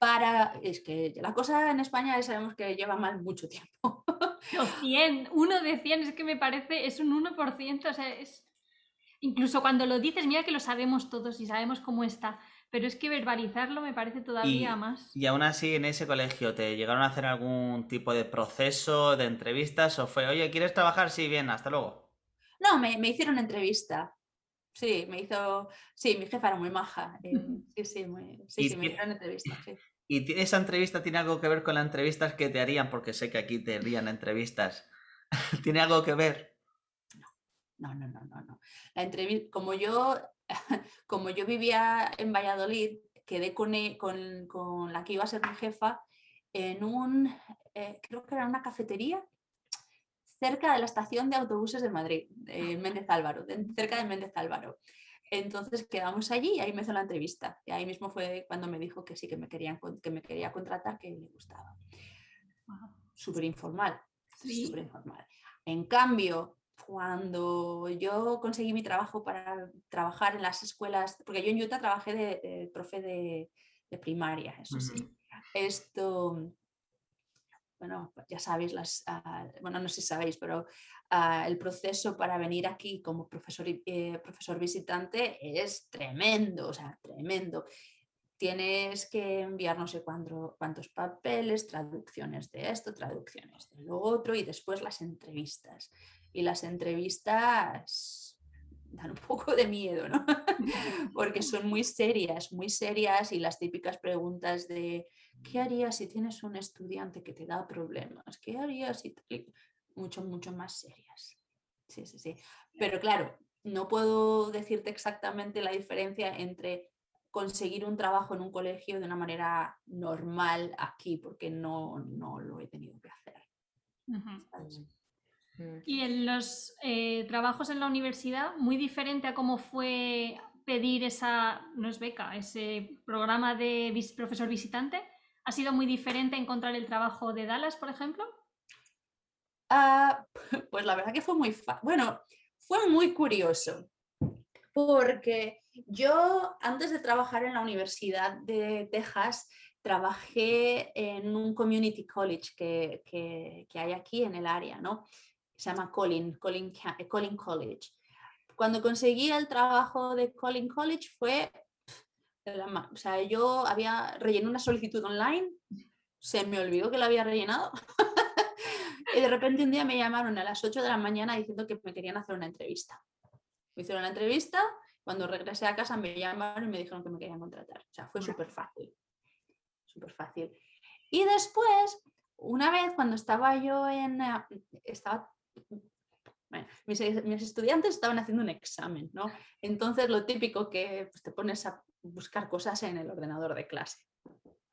para... Es que la cosa en España sabemos que lleva mal mucho tiempo. [LAUGHS] 100, uno de 100, es que me parece, es un 1%, o sea, es... Incluso cuando lo dices, mira que lo sabemos todos y sabemos cómo está, pero es que verbalizarlo me parece todavía más. Y aún así, en ese colegio, ¿te llegaron a hacer algún tipo de proceso, de entrevistas? ¿O fue, oye, ¿quieres trabajar? Sí, bien, hasta luego? No, me, me hicieron entrevista. sí, me hizo, sí, mi jefa era muy maja. Eh, sí, sí, muy, sí, sí, me hizo entrevista, sí. ¿Y esa entrevista tiene algo que ver con las entrevistas que te harían? Porque sé que aquí te harían entrevistas. [LAUGHS] ¿Tiene algo que ver? No, no, no, no, no. La entrevista, como yo, [LAUGHS] como yo vivía en Valladolid, quedé con, e, con, con la que iba a ser mi jefa en un, eh, creo que era una cafetería cerca de la estación de autobuses de Madrid, de Méndez Álvaro, cerca de Méndez Álvaro. Entonces quedamos allí y ahí me hizo la entrevista. Y ahí mismo fue cuando me dijo que sí, que me, querían, que me quería contratar, que le gustaba. Súper informal, súper informal. En cambio, cuando yo conseguí mi trabajo para trabajar en las escuelas, porque yo en Utah trabajé de, profe de, primaria, eso sí. Esto, bueno, ya sabéis, las, ah, bueno, no sé si sabéis, pero ah, el proceso para venir aquí como profesor, eh, profesor visitante es tremendo, o sea, tremendo. Tienes que enviar no sé cuántos papeles, traducciones de esto, traducciones de lo otro y después las entrevistas. Y las entrevistas dan un poco de miedo, ¿no? [LAUGHS] Porque [LAUGHS] son muy serias, muy serias y las típicas preguntas de ¿qué harías si tienes un estudiante que te da problemas? ¿Qué harías si mucho, mucho más serias? Sí, sí, sí. Pero claro, no puedo decirte exactamente la diferencia entre conseguir un trabajo en un colegio de una manera normal aquí, porque no, no lo he tenido que hacer. Mm. Y en los eh, trabajos en la universidad, muy diferente a cómo fue pedir esa, no es beca, ese programa de profesor visitante, ¿Ha sido muy diferente encontrar el trabajo de Dallas, por ejemplo? Ah, [LAUGHS] pues la verdad que fue muy, bueno, fue muy curioso, porque yo antes de trabajar en la Universidad de Texas, trabajé en un community college que, que, hay aquí en el área, ¿no? Se llama Colin, Colin, Colin College. Cuando conseguí el trabajo de Colin College fue o sea, yo había rellenado una solicitud online, se me olvidó que la había rellenado. [LAUGHS] y de repente un día me llamaron a las 8 de la mañana diciendo que me querían hacer una entrevista. Me hicieron la entrevista, cuando regresé a casa me llamaron y me dijeron que me querían contratar. O sea, fue súper fácil. Súper fácil. Y después, una vez cuando estaba yo en... Eh, estaba mis, estudiantes estaban haciendo un examen, ¿no? Entonces lo típico que pues, te pones a buscar cosas en el ordenador de clase,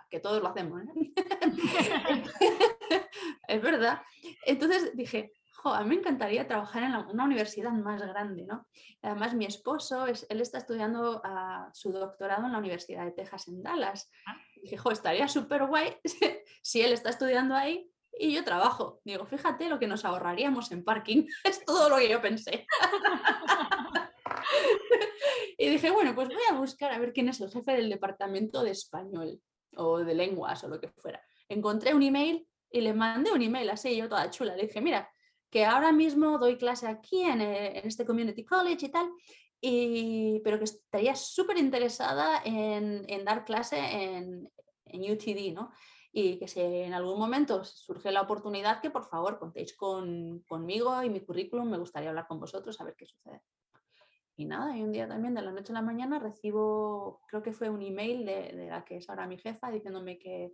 que todos lo hacemos, ¿eh? [LAUGHS] es verdad. Entonces dije, jo, a mí me encantaría trabajar en una universidad más grande, ¿no? Además, mi esposo, es, él está estudiando ah, su doctorado en la Universidad de Texas en Dallas. Ah. dije, jo, estaría súper guay [LAUGHS] si él está estudiando ahí y yo trabajo. Digo, fíjate lo que nos ahorraríamos en parking. [LAUGHS] es todo lo que yo pensé. [LAUGHS] y dije, bueno, pues voy a buscar a ver quién es el jefe del departamento de español o de lenguas o lo que fuera. Encontré un email y le mandé un email así, yo toda chula. Le dije, mira, que ahora mismo doy clase aquí en, eh, este community college y tal, y, pero que estaría súper interesada en, dar clase en, en UTD, ¿no? Y que si en algún momento surge la oportunidad, que por favor contéis con, conmigo y mi currículum, me gustaría hablar con vosotros a ver qué sucede. Y nada, y un día también de la noche a la mañana recibo, creo que fue un email de, la que es ahora mi jefa diciéndome que,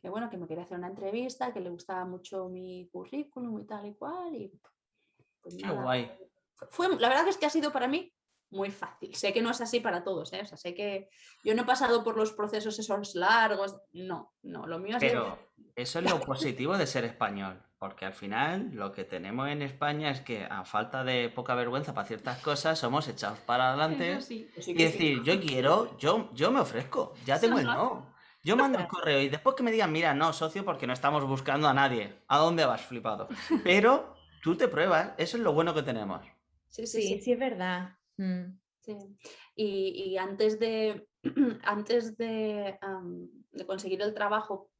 que, bueno, que me quería hacer una entrevista, que le gustaba mucho mi currículum y tal y cual. Y pues Qué guay. Fue, la verdad es que ha sido para mí muy fácil. Sé que no es así para todos, ¿eh? o sea, sé que yo no he pasado por los procesos esos largos, no, no, lo mío es... Pero eso es lo positivo de ser español, porque al final lo que tenemos en España es que a falta de poca vergüenza para ciertas cosas somos echados para adelante y decir, yo quiero, yo, yo me ofrezco, ya tengo el no. Yo mando el correo y después que me digan, mira, no, socio, porque no estamos buscando a nadie. ¿A dónde vas, flipado? [LAUGHS] Pero tú te pruebas, eso es lo bueno que tenemos. Sí, sí, sí, es verdad. Mm. Sí. Y, antes de, [CLEARS THROAT] antes de, conseguir el trabajo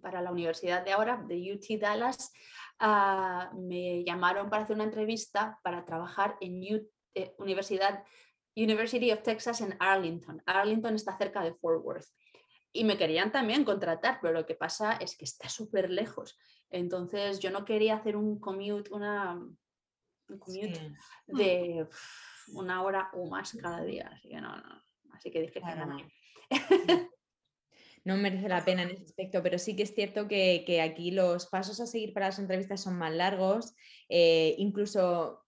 para la universidad de ahora, de UT Dallas, ah, me llamaron para hacer una entrevista para trabajar en eh, Universidad, University of Texas en Arlington. Arlington está cerca de Fort Worth. Y me querían también contratar, pero lo que pasa es que está súper lejos. Entonces yo no quería hacer un commute, una, un commute de una hora o más cada día. Así que no, no. Así que dije que no. [LAUGHS] no merece la pena en ese [LAUGHS] aspecto, pero sí que es cierto que, aquí los pasos a seguir para las entrevistas son más largos, eh, incluso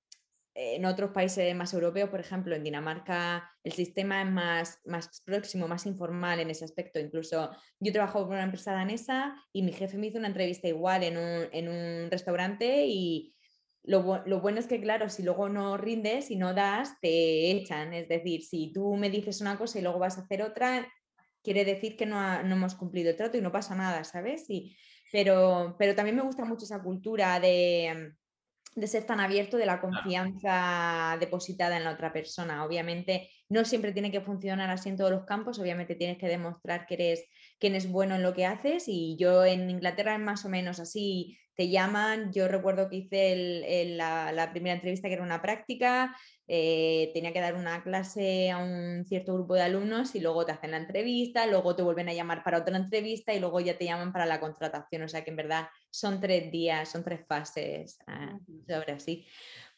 en otros países más europeos, por ejemplo, en Dinamarca, el sistema es más, más próximo, más informal en ese aspecto. Incluso yo trabajo por una empresa danesa y mi jefe me hizo una entrevista igual en un, en un restaurante y lo, lo, bueno es que, claro, si luego no rindes y no das, te echan. Es decir, si tú me dices una cosa y luego vas a hacer otra, quiere decir que no, no hemos cumplido el trato y no pasa nada, ¿sabes? Y, pero, pero también me gusta mucho esa cultura de, de ser tan abierto, de la confianza depositada en la otra persona. Obviamente no siempre tiene que funcionar así en todos los campos, obviamente tienes que demostrar que eres, que eres bueno en lo que haces y yo en Inglaterra es más o menos así te llaman. Yo recuerdo que hice la, primera entrevista que era una práctica, eh, tenía que dar una clase a un cierto grupo de alumnos y luego te hacen la entrevista, luego te vuelven a llamar para otra entrevista y luego ya te llaman para la contratación. O sea que en verdad son tres días, son tres fases ah, sobre así.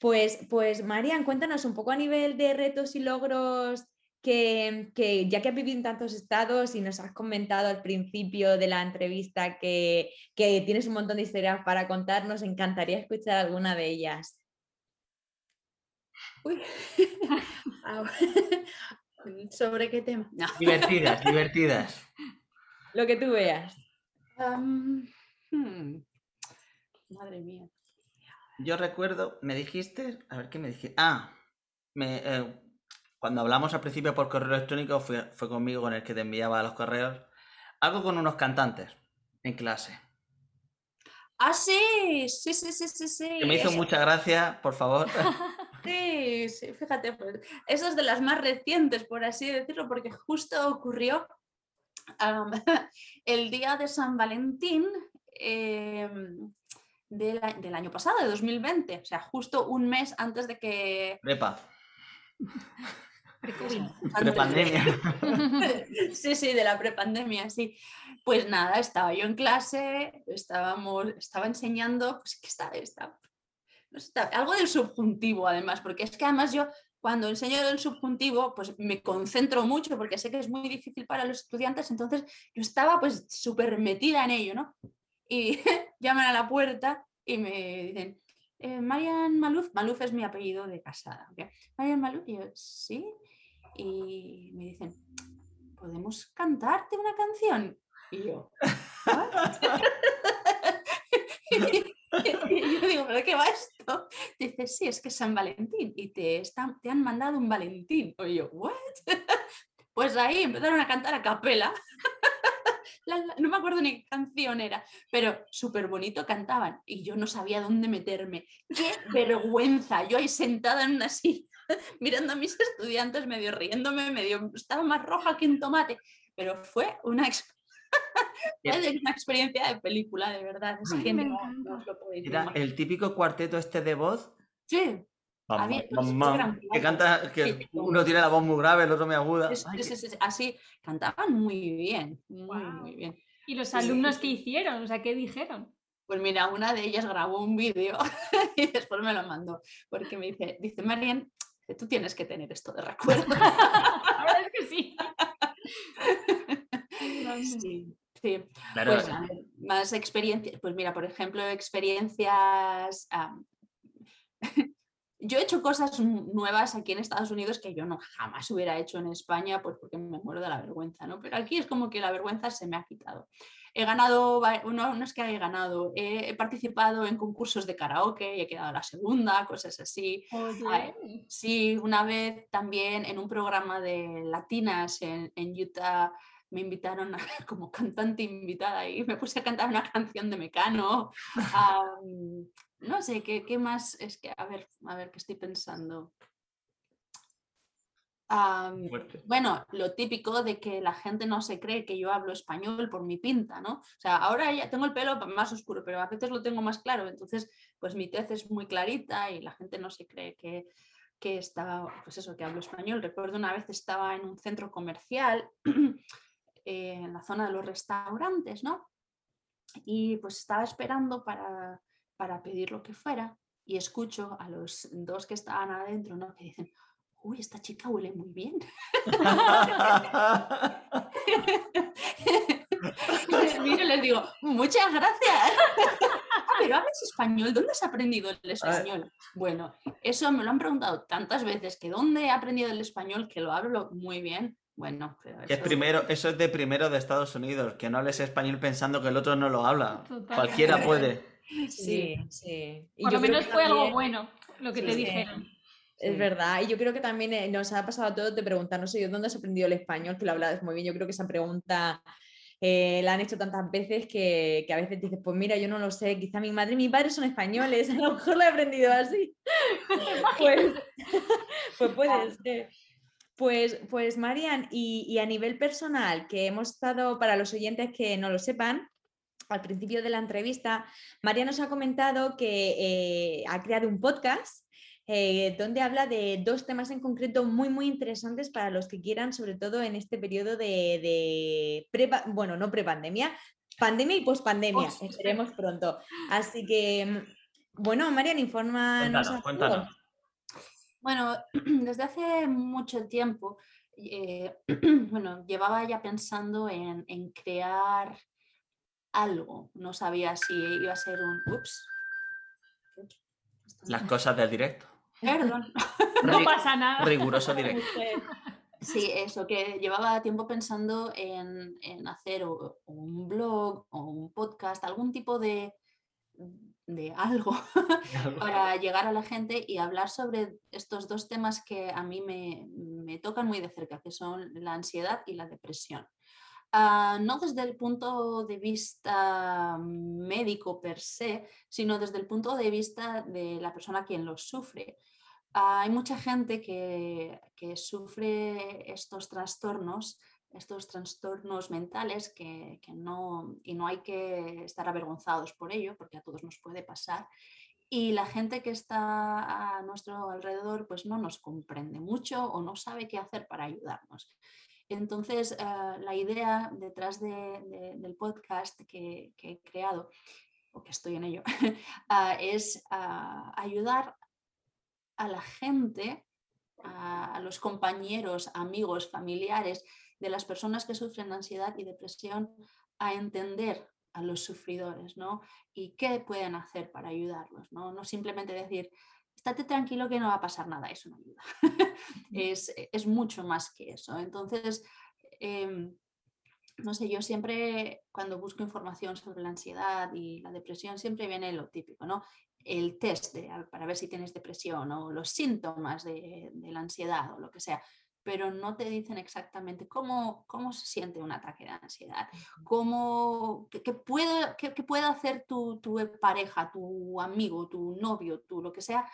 Pues, pues Marian, cuéntanos un poco a nivel de retos y logros que, ya que has vivido en tantos estados y nos has comentado al principio de la entrevista que, tienes un montón de historias para contar, nos encantaría escuchar alguna de ellas. [LAUGHS] Ah, [LAUGHS] ¿Sobre qué tema? Divertidas, divertidas. [LAUGHS] Lo que tú veas. Hmm, madre mía. Yo recuerdo, me dijiste, a ver qué me dijiste. Ah, me, eh, cuando hablamos al principio por correo electrónico, fue, conmigo con el que te enviaba los correos. Algo con unos cantantes en clase. Ah, sí, sí, sí, sí, sí. Que me hizo mucha gracia, por favor. [LAUGHS] Sí, sí, fíjate, pues, eso es de las más recientes, por así decirlo, porque justo ocurrió [LAUGHS] el día de San Valentín em, del, del, año pasado, de 2020, o sea, justo un mes antes de que... Prepa. [LAUGHS] Prepandemia. [LAUGHS] sí, sí, de la prepandemia, sí. Pues nada, estaba yo en clase, estábamos, estaba enseñando, pues que está, está, algo del subjuntivo además, porque es que además yo cuando enseño el subjuntivo, pues me concentro mucho porque sé que es muy difícil para los estudiantes, entonces yo estaba pues súper metida en ello, ¿no? Y [LAUGHS] llaman a la puerta y me dicen, eh, Marian Maluf, Maluf es mi apellido de casada, Marian Maluf, y yo, sí, y me dicen, ¿podemos cantarte una canción? Y yo, [LAUGHS] y yo digo, ¿pero qué va esto? Dice, sí, es que es San Valentín y te, están, te han mandado un Valentín. Y yo, ¿what? [LAUGHS] Pues ahí empezaron a cantar a capela. [LAUGHS] no me acuerdo ni qué canción era, pero súper bonito cantaban y yo no sabía dónde meterme. ¡Qué vergüenza! Yo ahí sentada en una silla [LAUGHS] mirando a mis estudiantes, medio riéndome, medio estaba más roja que un tomate, pero fue una, [LAUGHS] una experiencia de película, de verdad. Es que no, lo podéis Era el típico cuarteto este de voz. Sí. que canta, que uno tiene la voz muy grave, el otro muy aguda. así, cantaban muy bien, muy, muy bien. ¿Y los alumnos qué hicieron? O sea, ¿qué dijeron? Pues mira, una de ellas grabó un vídeo [LAUGHS] y después me lo mandó, porque me dice, dice Marian, tú tienes que tener esto de recuerdo. [LAUGHS] La verdad es que sí. [LAUGHS] sí. Sí, pues, más experiencias, pues mira, por ejemplo, experiencias... [LAUGHS] yo he hecho cosas nuevas aquí en Estados Unidos que yo no jamás hubiera hecho en España, pues porque me muero de la vergüenza, ¿no? Pero aquí es como que la vergüenza se me ha quitado. He ganado, no, no es que haya ganado, he, participado en concursos de karaoke y he quedado la segunda, cosas así. Sí, una vez también en un programa de latinas en, en Utah me invitaron [LAUGHS] como cantante invitada y me puse a cantar una canción de Mecano. [LAUGHS] no sé, ¿qué, ¿qué, más? Es que, a ver, a ver, ¿qué estoy pensando? Bueno, lo típico de que la gente no se cree que yo hablo español por mi pinta, ¿no? O sea, ahora ya tengo el pelo más oscuro, pero a veces lo tengo más claro, entonces pues mi tez es muy clarita y la gente no se cree que, que está, pues eso, que hablo español. Recuerdo una vez estaba en un centro comercial [CLEARS THROAT] en la zona de los restaurantes, ¿no? Y pues estaba esperando para, para pedir lo que fuera y escucho a los dos que estaban adentro, ¿no? Que dicen, uy, esta chica huele muy bien. [LAUGHS] y les digo, muchas gracias. Ah, pero hablas español, ¿dónde has aprendido el español? Bueno, eso me lo han preguntado tantas veces, que dónde he aprendido el español, que lo hablo muy bien. Bueno, eso... es primero, eso es de primero de Estados Unidos, que no hables español pensando que el otro no lo habla. Cualquiera puede. Sí, sí. Por lo menos fue algo bueno lo que te dijeron. Es verdad, y yo creo que también eh, nos ha pasado a todos de preguntar, no sé yo, ¿dónde has aprendido el español? Que lo hablabas muy bien, yo creo que esa pregunta eh, la han hecho tantas veces que, a veces dices, pues mira, yo no lo sé, quizá mi madre y mi padre son españoles, [LAUGHS] a lo mejor lo he aprendido así. [LAUGHS] pues, [LAUGHS] pues puede ser. Pues, pues Marian, y, a nivel personal, que hemos estado, para los oyentes que no lo sepan, al principio de la entrevista, Marian nos ha comentado que eh, ha creado un podcast eh, donde habla de dos temas en concreto muy, muy interesantes para los que quieran, sobre todo en este periodo de, bueno, no prepandemia, pandemia y pospandemia, esperemos pronto. Así que, mm, bueno, Marian, infórmanos. Bueno, [CLEARS THROAT] desde hace mucho tiempo, eh, [CLEARS THROAT] bueno, llevaba ya pensando en, en crear algo. No sabía si iba a ser un... Ups. Las cosas del directo. Perdón. [LAUGHS] no pasa nada. Riguroso [LAUGHS] directo. Sí, eso, que llevaba tiempo pensando en, hacer un blog o un podcast, algún tipo de, de algo [LAUGHS] para llegar a la gente y hablar sobre estos dos temas que a mí me, me tocan muy de cerca, que son la ansiedad y la depresión. Ah, no desde el punto de vista médico per se, sino desde el punto de vista de la persona quien los sufre. hay mucha gente que, sufre estos trastornos, estos trastornos mentales que, no, y no hay que estar avergonzados por ello, porque a todos nos puede pasar. Y la gente que está a nuestro alrededor pues no nos comprende mucho o no sabe qué hacer para ayudarnos. Entonces, eh, la idea detrás del podcast que, he creado, o que estoy en ello, [LAUGHS] ah, es ah, ayudar a la gente, a, los compañeros, amigos, familiares de las personas que sufren ansiedad y depresión a entender a los sufridores, ¿no? Y qué pueden hacer para ayudarlos, ¿no? No simplemente decir, estate tranquilo que no va a pasar nada, eso no ayuda. [LAUGHS] es, mucho más que eso. Entonces, em, no sé, yo siempre cuando busco información sobre la ansiedad y la depresión, siempre viene lo típico, ¿no? El test para ver si tienes depresión o los síntomas de, la ansiedad o lo que sea pero no te dicen exactamente cómo, cómo se siente un ataque de ansiedad, cómo, qué, puede, qué, puede hacer tu, tu, pareja, tu amigo, tu novio, tu lo que sea,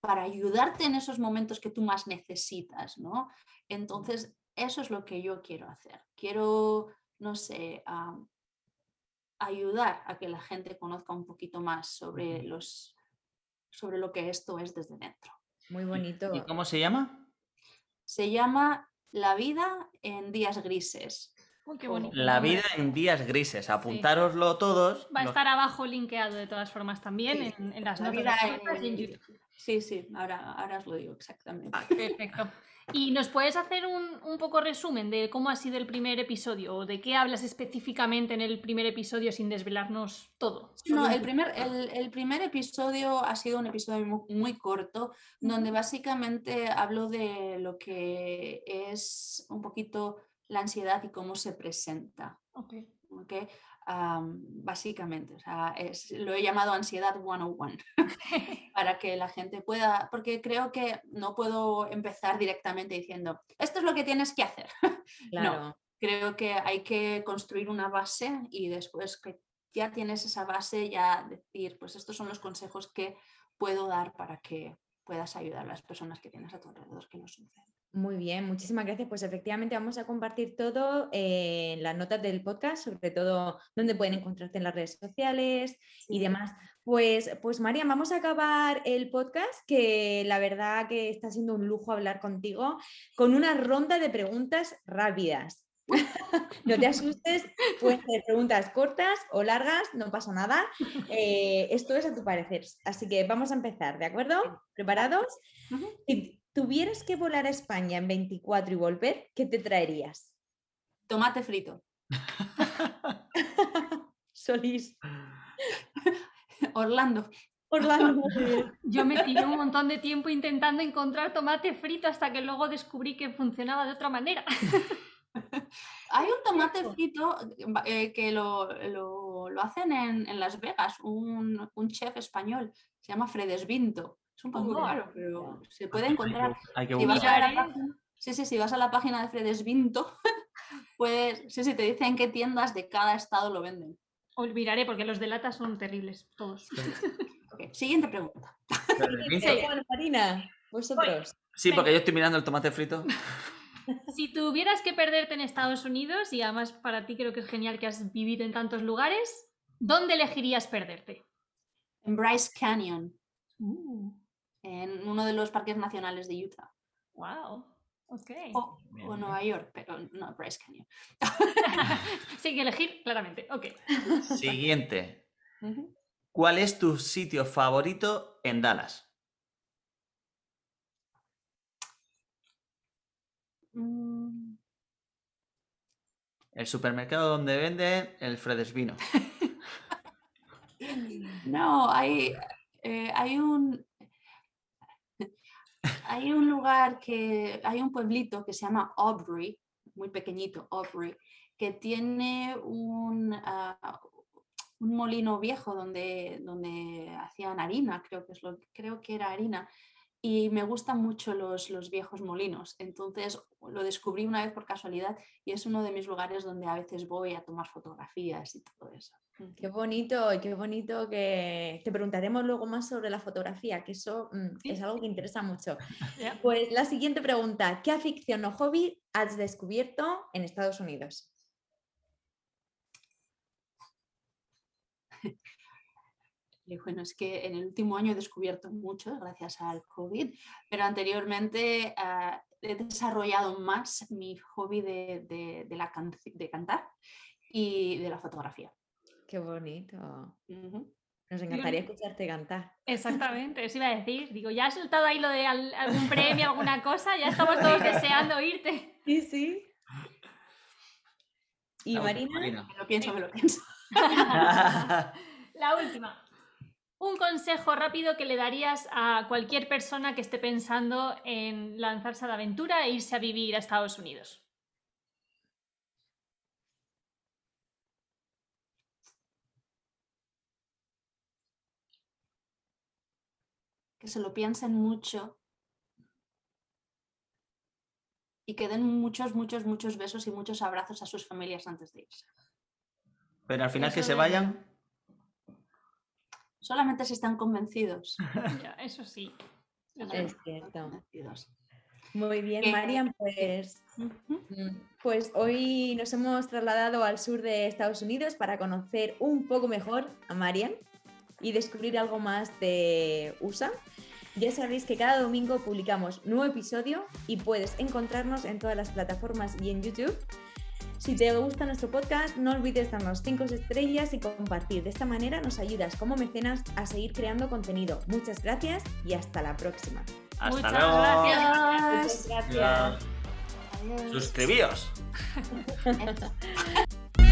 para ayudarte en esos momentos que tú más necesitas, ¿no? Entonces, eso es lo que yo quiero hacer. Quiero, no sé, ayudar a que la gente conozca un poquito más sobre, los, sobre lo que esto es desde dentro. Muy bonito. ¿Y cómo se llama? Se llama La vida en días grises. La vida en días grises. Apuntároslo todos. Va a estar abajo linkeado de todas formas también en, las notas en YouTube. Sí, sí, ahora, ahora os lo digo exactamente. Perfecto. ¿Y nos puedes hacer un, poco resumen de cómo ha sido el primer episodio o de qué hablas específicamente en el primer episodio sin desvelarnos todo? No, el primer, el, primer episodio ha sido un episodio muy, corto donde básicamente hablo de lo que es un poquito la ansiedad y cómo se presenta. Okay. ¿okay? básicamente. O sea, lo he llamado ansiedad 101 [LAUGHS] [LAUGHS] para que la gente pueda, porque creo que no puedo empezar directamente diciendo, esto es lo que tienes que hacer. [LAUGHS] No, creo que hay que construir una base y después que ya tienes esa base, ya decir, pues estos son los consejos que puedo dar para que puedas ayudar a las personas que tienes a tu alrededor que lo sufren. Muy bien, muchísimas gracias. Pues efectivamente vamos a compartir todo en las notas del podcast, sobre todo dónde pueden encontrarte en las redes sociales y demás. Pues, pues María, vamos a acabar el podcast, que la verdad que está siendo un lujo hablar contigo, con una ronda de preguntas rápidas. [LAUGHS] no te asustes, pueden ser preguntas cortas o largas, no pasa nada. Eh, esto es a tu parecer. Así que vamos a empezar, ¿de acuerdo? ¿Preparados? Tuvieras que volar a España en 24 y volver, ¿qué te traerías? Tomate frito. [LAUGHS] Solís. [LAUGHS] Orlando. Orlando. [LAUGHS] Yo me tiré un montón de tiempo intentando encontrar tomate frito hasta que luego descubrí que funcionaba de otra manera. Hay un tomate frito eh, que lo, hacen en, Las Vegas, un, chef español, se llama Fredesvinto. Es un poco raro, pero se puede encontrar. si vas a la página, sí, sí, si vas a la página de Fredesvinto, [LAUGHS] pues sí, sí, te dicen qué tiendas de cada estado lo venden. Olvidaré porque los de lata son terribles, todos. [LAUGHS] siguiente pregunta. Marina, vosotros. Sí, porque yo estoy mirando el tomate frito. [LAUGHS] Si tuvieras que perderte en Estados Unidos, y además para ti creo que es genial que has vivido en tantos lugares, ¿dónde elegirías perderte? En Bryce Canyon. Uh. En uno de los parques nacionales de Utah. Wow. Ok. O, Nueva York, pero no Bryce Canyon. [LAUGHS] sí, que elegir claramente. Ok. Siguiente. ¿Cuál es tu sitio favorito en Dallas? Mm. El supermercado donde venden el Fredesvino. [LAUGHS] no, hay, eh, hay un hay un lugar que hay un pueblito que se llama Aubrey, muy pequeñito, Aubrey, que tiene un, ah, un molino viejo donde, donde hacían harina, creo que, es lo, creo que era harina, y me gustan mucho los, los, viejos molinos. Entonces lo descubrí una vez por casualidad y es uno de mis lugares donde a veces voy a tomar fotografías y todo eso. Qué bonito, qué bonito que te preguntaremos luego más sobre la fotografía, que eso mm, es algo que interesa mucho. [LAUGHS] Pues la siguiente pregunta, ¿qué afición o hobby has descubierto en Estados Unidos? [LAUGHS] bueno, es que en el último año he descubierto mucho gracias al COVID, pero anteriormente ah, he desarrollado más mi hobby de, la de cantar y de la fotografía. Qué bonito. Nos encantaría escucharte cantar. Exactamente, eso iba a decir. Digo, ya has soltado ahí lo de algún premio, alguna cosa, ya estamos todos [LAUGHS] deseando oírte. Sí, sí. ¿Y Marina? Me lo pienso, me lo pienso. [LAUGHS] [LAUGHS] La última. Un consejo rápido que le darías a cualquier persona que esté pensando en lanzarse a la aventura e irse a vivir a Estados Unidos. Que se lo piensen mucho y que den muchos, muchos, muchos besos y muchos abrazos a sus familias antes de irse. Pero al final que se vayan solamente si están convencidos. [LAUGHS] eso sí. Es cierto. Muy bien, Marian, pues, mm, pues hoy nos hemos trasladado al sur de Estados Unidos para conocer un poco mejor a Marian y descubrir algo más de USA. Ya sabéis que cada domingo publicamos nuevo episodio y puedes encontrarnos en todas las plataformas y en YouTube. Si te gusta nuestro podcast, no olvides darnos 5 estrellas y compartir. De esta manera nos ayudas como mecenas a seguir creando contenido. Muchas gracias y hasta la próxima. Hasta Muchas luego. Gracias. Muchas gracias. Suscribíos. [LAUGHS]